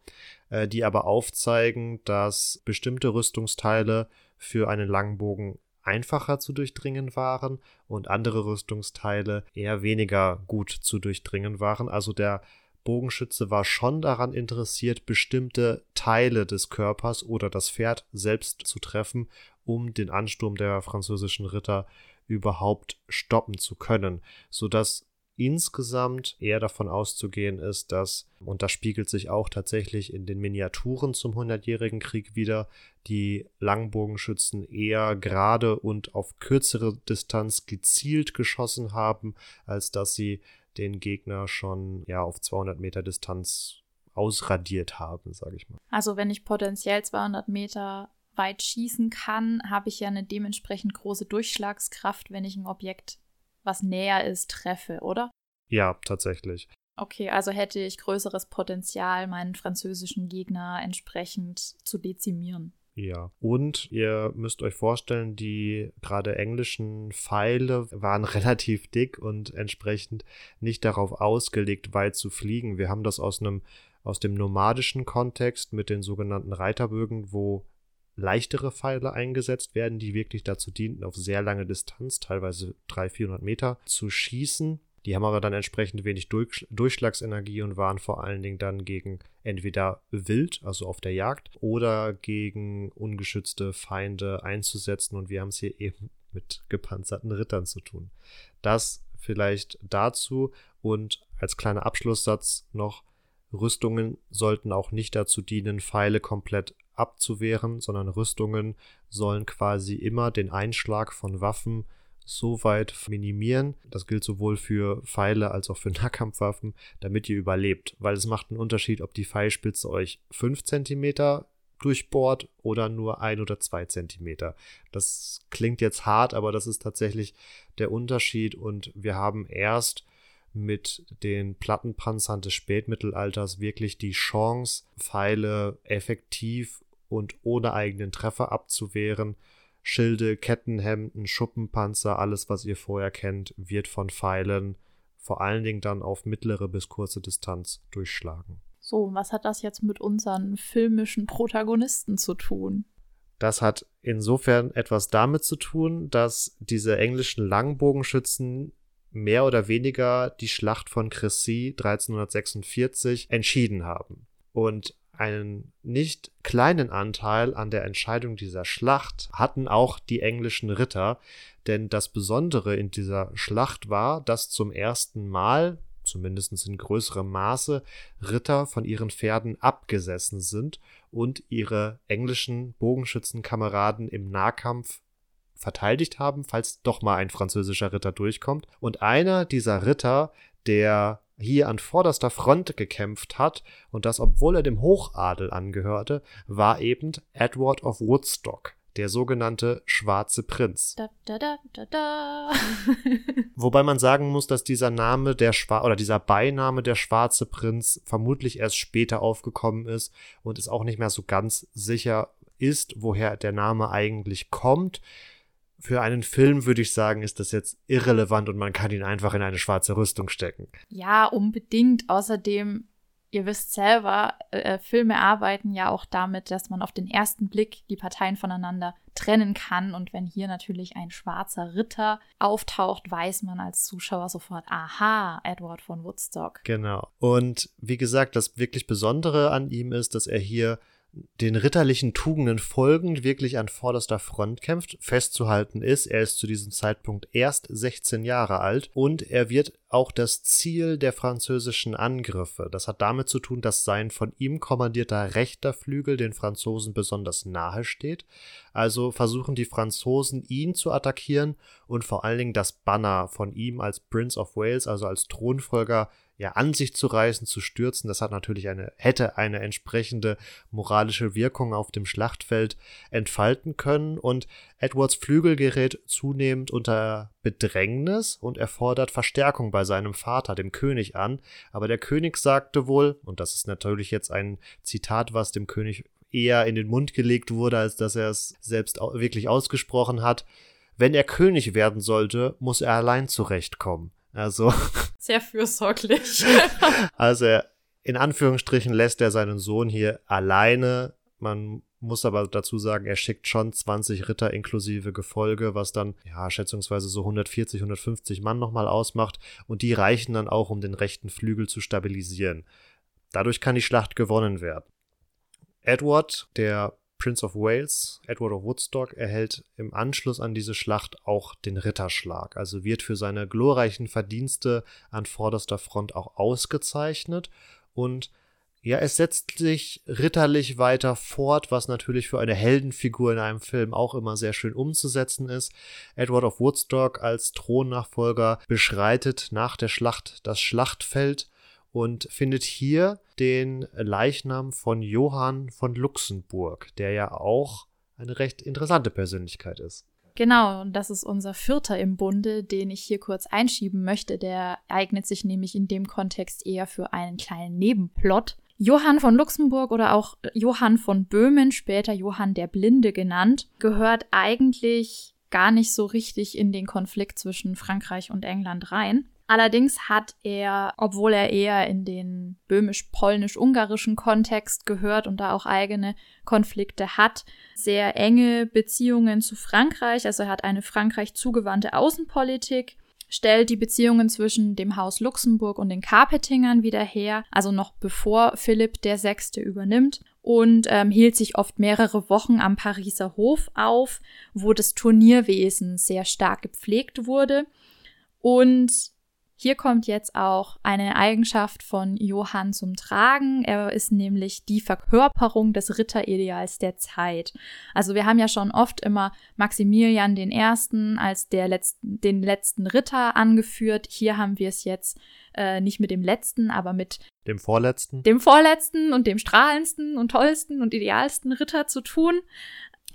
äh, die aber aufzeigen, dass bestimmte Rüstungsteile für einen Langbogen einfacher zu durchdringen waren und andere Rüstungsteile eher weniger gut zu durchdringen waren. Also der Bogenschütze war schon daran interessiert, bestimmte Teile des Körpers oder das Pferd selbst zu treffen, um den Ansturm der französischen Ritter überhaupt stoppen zu können, sodass insgesamt eher davon auszugehen ist, dass, und das spiegelt sich auch tatsächlich in den Miniaturen zum Hundertjährigen Krieg wieder, die Langbogenschützen eher gerade und auf kürzere Distanz gezielt geschossen haben, als dass sie den Gegner schon ja auf 200 Meter Distanz ausradiert haben, sage ich mal. Also wenn ich potenziell 200 Meter weit schießen kann, habe ich ja eine dementsprechend große Durchschlagskraft, wenn ich ein Objekt, was näher ist, treffe, oder? Ja, tatsächlich. Okay, also hätte ich größeres Potenzial, meinen französischen Gegner entsprechend zu dezimieren. Ja, und ihr müsst euch vorstellen, die gerade englischen Pfeile waren relativ dick und entsprechend nicht darauf ausgelegt, weit zu fliegen. Wir haben das aus einem aus dem nomadischen Kontext mit den sogenannten Reiterbögen, wo leichtere Pfeile eingesetzt werden, die wirklich dazu dienten, auf sehr lange Distanz, teilweise 300, 400 Meter, zu schießen. Die haben aber dann entsprechend wenig Durch Durchschlagsenergie und waren vor allen Dingen dann gegen entweder wild, also auf der Jagd, oder gegen ungeschützte Feinde einzusetzen. Und wir haben es hier eben mit gepanzerten Rittern zu tun. Das vielleicht dazu und als kleiner Abschlusssatz noch, Rüstungen sollten auch nicht dazu dienen, Pfeile komplett abzuwehren, sondern Rüstungen sollen quasi immer den Einschlag von Waffen so weit minimieren. Das gilt sowohl für Pfeile als auch für Nahkampfwaffen, damit ihr überlebt. Weil es macht einen Unterschied, ob die Pfeilspitze euch 5 cm durchbohrt oder nur ein oder zwei Zentimeter. Das klingt jetzt hart, aber das ist tatsächlich der Unterschied und wir haben erst mit den Plattenpanzern des Spätmittelalters wirklich die Chance, Pfeile effektiv und ohne eigenen Treffer abzuwehren. Schilde, Kettenhemden, Schuppenpanzer, alles, was ihr vorher kennt, wird von Pfeilen vor allen Dingen dann auf mittlere bis kurze Distanz durchschlagen. So, was hat das jetzt mit unseren filmischen Protagonisten zu tun? Das hat insofern etwas damit zu tun, dass diese englischen Langbogenschützen mehr oder weniger die Schlacht von Crécy 1346 entschieden haben. Und einen nicht kleinen Anteil an der Entscheidung dieser Schlacht hatten auch die englischen Ritter, denn das Besondere in dieser Schlacht war, dass zum ersten Mal, zumindest in größerem Maße, Ritter von ihren Pferden abgesessen sind und ihre englischen Bogenschützenkameraden im Nahkampf verteidigt haben, falls doch mal ein französischer Ritter durchkommt. Und einer dieser Ritter, der hier an vorderster Front gekämpft hat, und das obwohl er dem Hochadel angehörte, war eben Edward of Woodstock, der sogenannte Schwarze Prinz. Da, da, da, Wobei man sagen muss, dass dieser Name der Schwa oder dieser Beiname der Schwarze Prinz vermutlich erst später aufgekommen ist und es auch nicht mehr so ganz sicher ist, woher der Name eigentlich kommt für einen Film würde ich sagen, ist das jetzt irrelevant und man kann ihn einfach in eine schwarze Rüstung stecken. Ja, unbedingt. Außerdem, ihr wisst selber, äh, Filme arbeiten ja auch damit, dass man auf den ersten Blick die Parteien voneinander trennen kann. Und wenn hier natürlich ein schwarzer Ritter auftaucht, weiß man als Zuschauer sofort, aha, Edward von Woodstock. Genau. Und wie gesagt, das wirklich Besondere an ihm ist, dass er hier den ritterlichen Tugenden folgend wirklich an vorderster Front kämpft. Festzuhalten ist, er ist zu diesem Zeitpunkt erst 16 Jahre alt und er wird auch das Ziel der französischen Angriffe. Das hat damit zu tun, dass sein von ihm kommandierter rechter Flügel den Franzosen besonders nahe steht. Also versuchen die Franzosen ihn zu attackieren und vor allen Dingen das Banner von ihm als Prince of Wales, also als Thronfolger, ja, an sich zu reißen, zu stürzen. Das hat natürlich eine, hätte eine entsprechende moralische Wirkung auf dem Schlachtfeld entfalten können und Edwards Flügel gerät zunehmend unter Bedrängnis und erfordert Verstärkung bei seinem Vater, dem König, an. Aber der König sagte wohl, und das ist natürlich jetzt ein Zitat, was dem König eher in den Mund gelegt wurde, als dass er es selbst wirklich ausgesprochen hat, wenn er König werden sollte, muss er allein zurechtkommen. Also. Sehr fürsorglich. also er, in Anführungsstrichen lässt er seinen Sohn hier alleine. Man muss aber dazu sagen, er schickt schon 20 Ritter inklusive Gefolge, was dann, ja, schätzungsweise so 140, 150 Mann nochmal ausmacht. Und die reichen dann auch, um den rechten Flügel zu stabilisieren. Dadurch kann die Schlacht gewonnen werden. Edward, der Prince of Wales, Edward of Woodstock, erhält im Anschluss an diese Schlacht auch den Ritterschlag, also wird für seine glorreichen Verdienste an vorderster Front auch ausgezeichnet und ja, es setzt sich ritterlich weiter fort, was natürlich für eine Heldenfigur in einem Film auch immer sehr schön umzusetzen ist. Edward of Woodstock als Thronnachfolger beschreitet nach der Schlacht das Schlachtfeld und findet hier den Leichnam von Johann von Luxemburg, der ja auch eine recht interessante Persönlichkeit ist. Genau, und das ist unser Vierter im Bunde, den ich hier kurz einschieben möchte. Der eignet sich nämlich in dem Kontext eher für einen kleinen Nebenplot. Johann von Luxemburg oder auch Johann von Böhmen, später Johann der Blinde genannt, gehört eigentlich gar nicht so richtig in den Konflikt zwischen Frankreich und England rein. Allerdings hat er, obwohl er eher in den böhmisch-polnisch-ungarischen Kontext gehört und da auch eigene Konflikte hat, sehr enge Beziehungen zu Frankreich. Also er hat eine Frankreich zugewandte Außenpolitik, stellt die Beziehungen zwischen dem Haus Luxemburg und den Carpetingern wieder her, also noch bevor Philipp der Sechste übernimmt und ähm, hielt sich oft mehrere Wochen am Pariser Hof auf, wo das Turnierwesen sehr stark gepflegt wurde. Und hier kommt jetzt auch eine Eigenschaft von Johann zum Tragen. Er ist nämlich die Verkörperung des Ritterideals der Zeit. Also wir haben ja schon oft immer Maximilian den Ersten als der letzten, den letzten Ritter angeführt. Hier haben wir es jetzt äh, nicht mit dem letzten, aber mit dem vorletzten. Dem vorletzten und dem strahlendsten und tollsten und idealsten Ritter zu tun.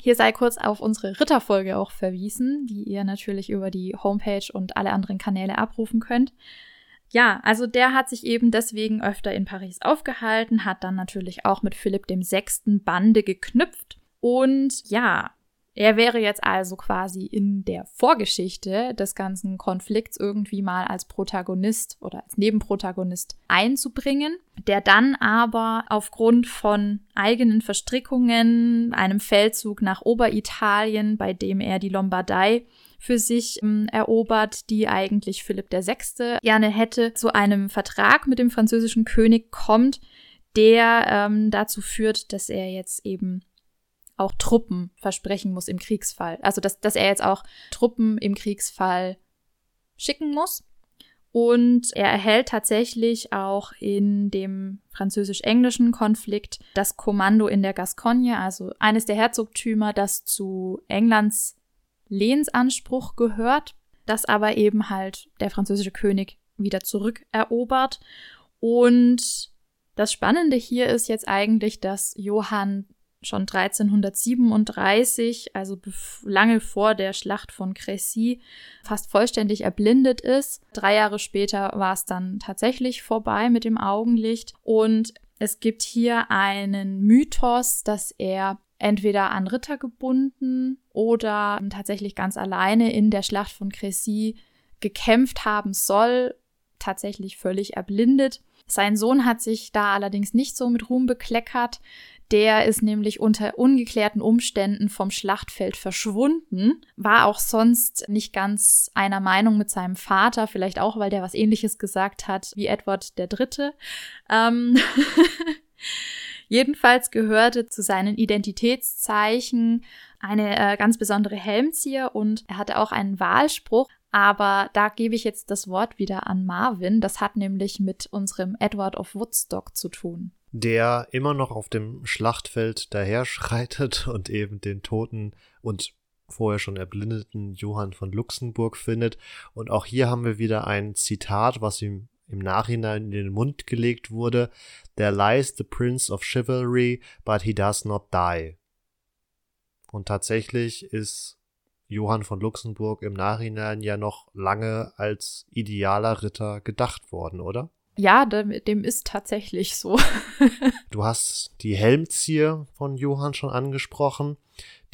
Hier sei kurz auf unsere Ritterfolge auch verwiesen, die ihr natürlich über die Homepage und alle anderen Kanäle abrufen könnt. Ja, also der hat sich eben deswegen öfter in Paris aufgehalten, hat dann natürlich auch mit Philipp dem Sechsten Bande geknüpft. Und ja, er wäre jetzt also quasi in der Vorgeschichte des ganzen Konflikts irgendwie mal als Protagonist oder als Nebenprotagonist einzubringen, der dann aber aufgrund von eigenen Verstrickungen, einem Feldzug nach Oberitalien, bei dem er die Lombardei für sich ähm, erobert, die eigentlich Philipp VI. gerne hätte, zu einem Vertrag mit dem französischen König kommt, der ähm, dazu führt, dass er jetzt eben auch Truppen versprechen muss im Kriegsfall. Also, dass, dass er jetzt auch Truppen im Kriegsfall schicken muss. Und er erhält tatsächlich auch in dem französisch-englischen Konflikt das Kommando in der Gascogne, also eines der Herzogtümer, das zu Englands Lehnsanspruch gehört, das aber eben halt der französische König wieder zurückerobert. Und das Spannende hier ist jetzt eigentlich, dass Johann schon 1337, also lange vor der Schlacht von Crécy, fast vollständig erblindet ist. Drei Jahre später war es dann tatsächlich vorbei mit dem Augenlicht und es gibt hier einen Mythos, dass er entweder an Ritter gebunden oder tatsächlich ganz alleine in der Schlacht von Crécy gekämpft haben soll, tatsächlich völlig erblindet. Sein Sohn hat sich da allerdings nicht so mit Ruhm bekleckert. Der ist nämlich unter ungeklärten Umständen vom Schlachtfeld verschwunden, war auch sonst nicht ganz einer Meinung mit seinem Vater, vielleicht auch, weil der was ähnliches gesagt hat wie Edward der Dritte. Ähm Jedenfalls gehörte zu seinen Identitätszeichen eine äh, ganz besondere Helmzier und er hatte auch einen Wahlspruch. Aber da gebe ich jetzt das Wort wieder an Marvin. Das hat nämlich mit unserem Edward of Woodstock zu tun der immer noch auf dem Schlachtfeld daherschreitet und eben den toten und vorher schon erblindeten Johann von Luxemburg findet. Und auch hier haben wir wieder ein Zitat, was ihm im Nachhinein in den Mund gelegt wurde. There lies the Prince of Chivalry, but he does not die. Und tatsächlich ist Johann von Luxemburg im Nachhinein ja noch lange als idealer Ritter gedacht worden, oder? Ja, dem, dem ist tatsächlich so. du hast die Helmzier von Johann schon angesprochen,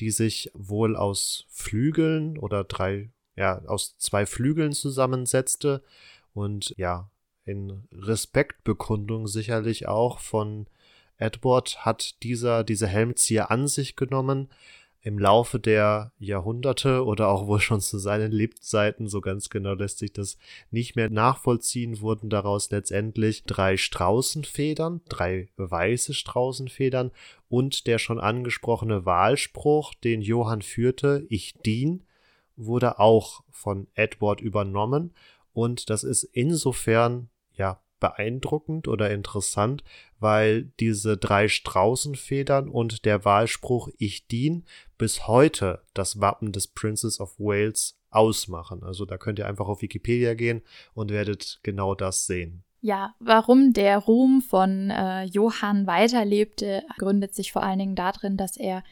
die sich wohl aus Flügeln oder drei, ja, aus zwei Flügeln zusammensetzte und ja, in Respektbekundung sicherlich auch von Edward hat dieser diese Helmzier an sich genommen, im Laufe der Jahrhunderte oder auch wohl schon zu seinen Lebzeiten, so ganz genau lässt sich das nicht mehr nachvollziehen, wurden daraus letztendlich drei Straußenfedern, drei weiße Straußenfedern und der schon angesprochene Wahlspruch, den Johann führte, ich dien, wurde auch von Edward übernommen. Und das ist insofern ja beeindruckend oder interessant, weil diese drei Straußenfedern und der Wahlspruch Ich dien bis heute das Wappen des Princess of Wales ausmachen. Also da könnt ihr einfach auf Wikipedia gehen und werdet genau das sehen. Ja, warum der Ruhm von äh, Johann weiterlebte, gründet sich vor allen Dingen darin, dass er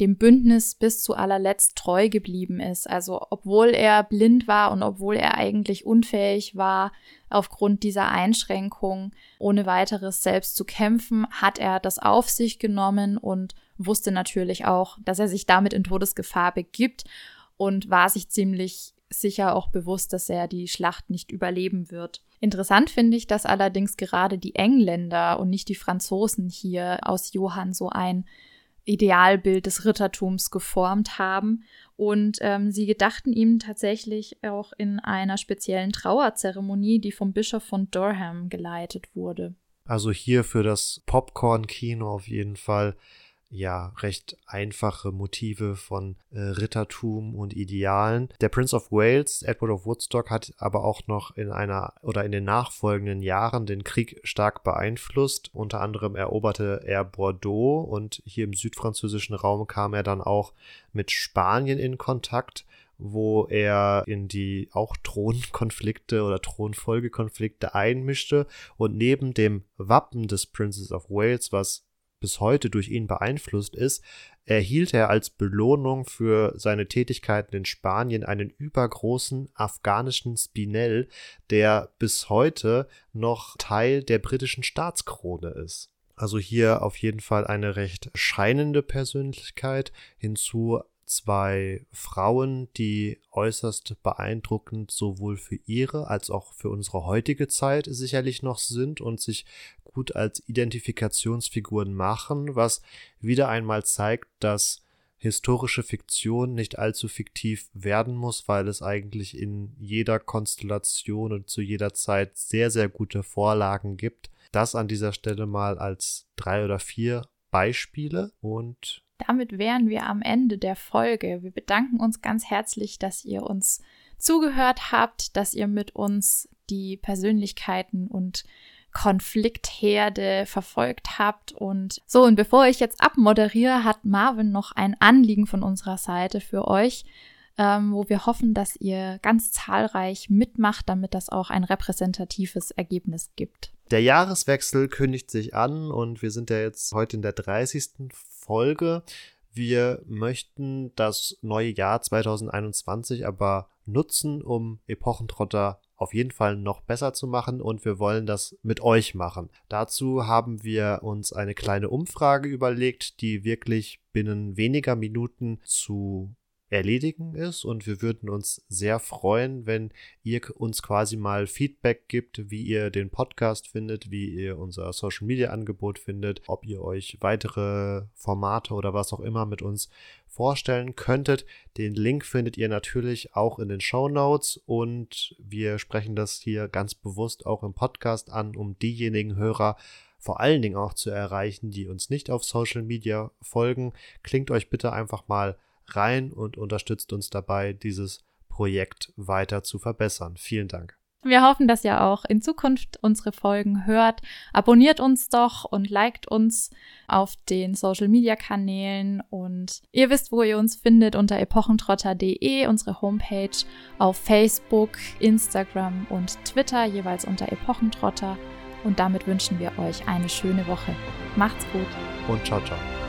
dem Bündnis bis zu allerletzt treu geblieben ist. Also obwohl er blind war und obwohl er eigentlich unfähig war, aufgrund dieser Einschränkung ohne weiteres selbst zu kämpfen, hat er das auf sich genommen und wusste natürlich auch, dass er sich damit in Todesgefahr begibt und war sich ziemlich sicher auch bewusst, dass er die Schlacht nicht überleben wird. Interessant finde ich, dass allerdings gerade die Engländer und nicht die Franzosen hier aus Johann so ein Idealbild des Rittertums geformt haben. Und ähm, sie gedachten ihm tatsächlich auch in einer speziellen Trauerzeremonie, die vom Bischof von Durham geleitet wurde. Also hier für das Popcorn-Kino auf jeden Fall ja recht einfache Motive von äh, Rittertum und Idealen. Der Prince of Wales, Edward of Woodstock, hat aber auch noch in einer oder in den nachfolgenden Jahren den Krieg stark beeinflusst. Unter anderem eroberte er Bordeaux und hier im südfranzösischen Raum kam er dann auch mit Spanien in Kontakt wo er in die auch Thronkonflikte oder Thronfolgekonflikte einmischte und neben dem Wappen des Princes of Wales, was bis heute durch ihn beeinflusst ist, erhielt er als Belohnung für seine Tätigkeiten in Spanien einen übergroßen afghanischen Spinell, der bis heute noch Teil der britischen Staatskrone ist. Also hier auf jeden Fall eine recht scheinende Persönlichkeit. Hinzu zwei Frauen, die äußerst beeindruckend sowohl für ihre als auch für unsere heutige Zeit sicherlich noch sind und sich gut als Identifikationsfiguren machen, was wieder einmal zeigt, dass historische Fiktion nicht allzu fiktiv werden muss, weil es eigentlich in jeder Konstellation und zu jeder Zeit sehr, sehr gute Vorlagen gibt. Das an dieser Stelle mal als drei oder vier Beispiele und damit wären wir am Ende der Folge. Wir bedanken uns ganz herzlich, dass ihr uns zugehört habt, dass ihr mit uns die Persönlichkeiten und Konfliktherde verfolgt habt. Und so, und bevor ich jetzt abmoderiere, hat Marvin noch ein Anliegen von unserer Seite für euch, ähm, wo wir hoffen, dass ihr ganz zahlreich mitmacht, damit das auch ein repräsentatives Ergebnis gibt. Der Jahreswechsel kündigt sich an und wir sind ja jetzt heute in der 30. Folge. Wir möchten das neue Jahr 2021 aber nutzen, um Epochentrotter auf jeden Fall noch besser zu machen und wir wollen das mit euch machen. Dazu haben wir uns eine kleine Umfrage überlegt, die wirklich binnen weniger Minuten zu erledigen ist und wir würden uns sehr freuen, wenn ihr uns quasi mal Feedback gibt, wie ihr den Podcast findet, wie ihr unser Social Media Angebot findet, ob ihr euch weitere Formate oder was auch immer mit uns vorstellen könntet. Den Link findet ihr natürlich auch in den Show Notes und wir sprechen das hier ganz bewusst auch im Podcast an, um diejenigen Hörer vor allen Dingen auch zu erreichen, die uns nicht auf Social Media folgen. Klingt euch bitte einfach mal rein und unterstützt uns dabei, dieses Projekt weiter zu verbessern. Vielen Dank. Wir hoffen, dass ihr auch in Zukunft unsere Folgen hört. Abonniert uns doch und liked uns auf den Social Media Kanälen und ihr wisst, wo ihr uns findet unter epochentrotter.de, unsere Homepage auf Facebook, Instagram und Twitter jeweils unter Epochentrotter. Und damit wünschen wir euch eine schöne Woche. Macht's gut. Und ciao, ciao.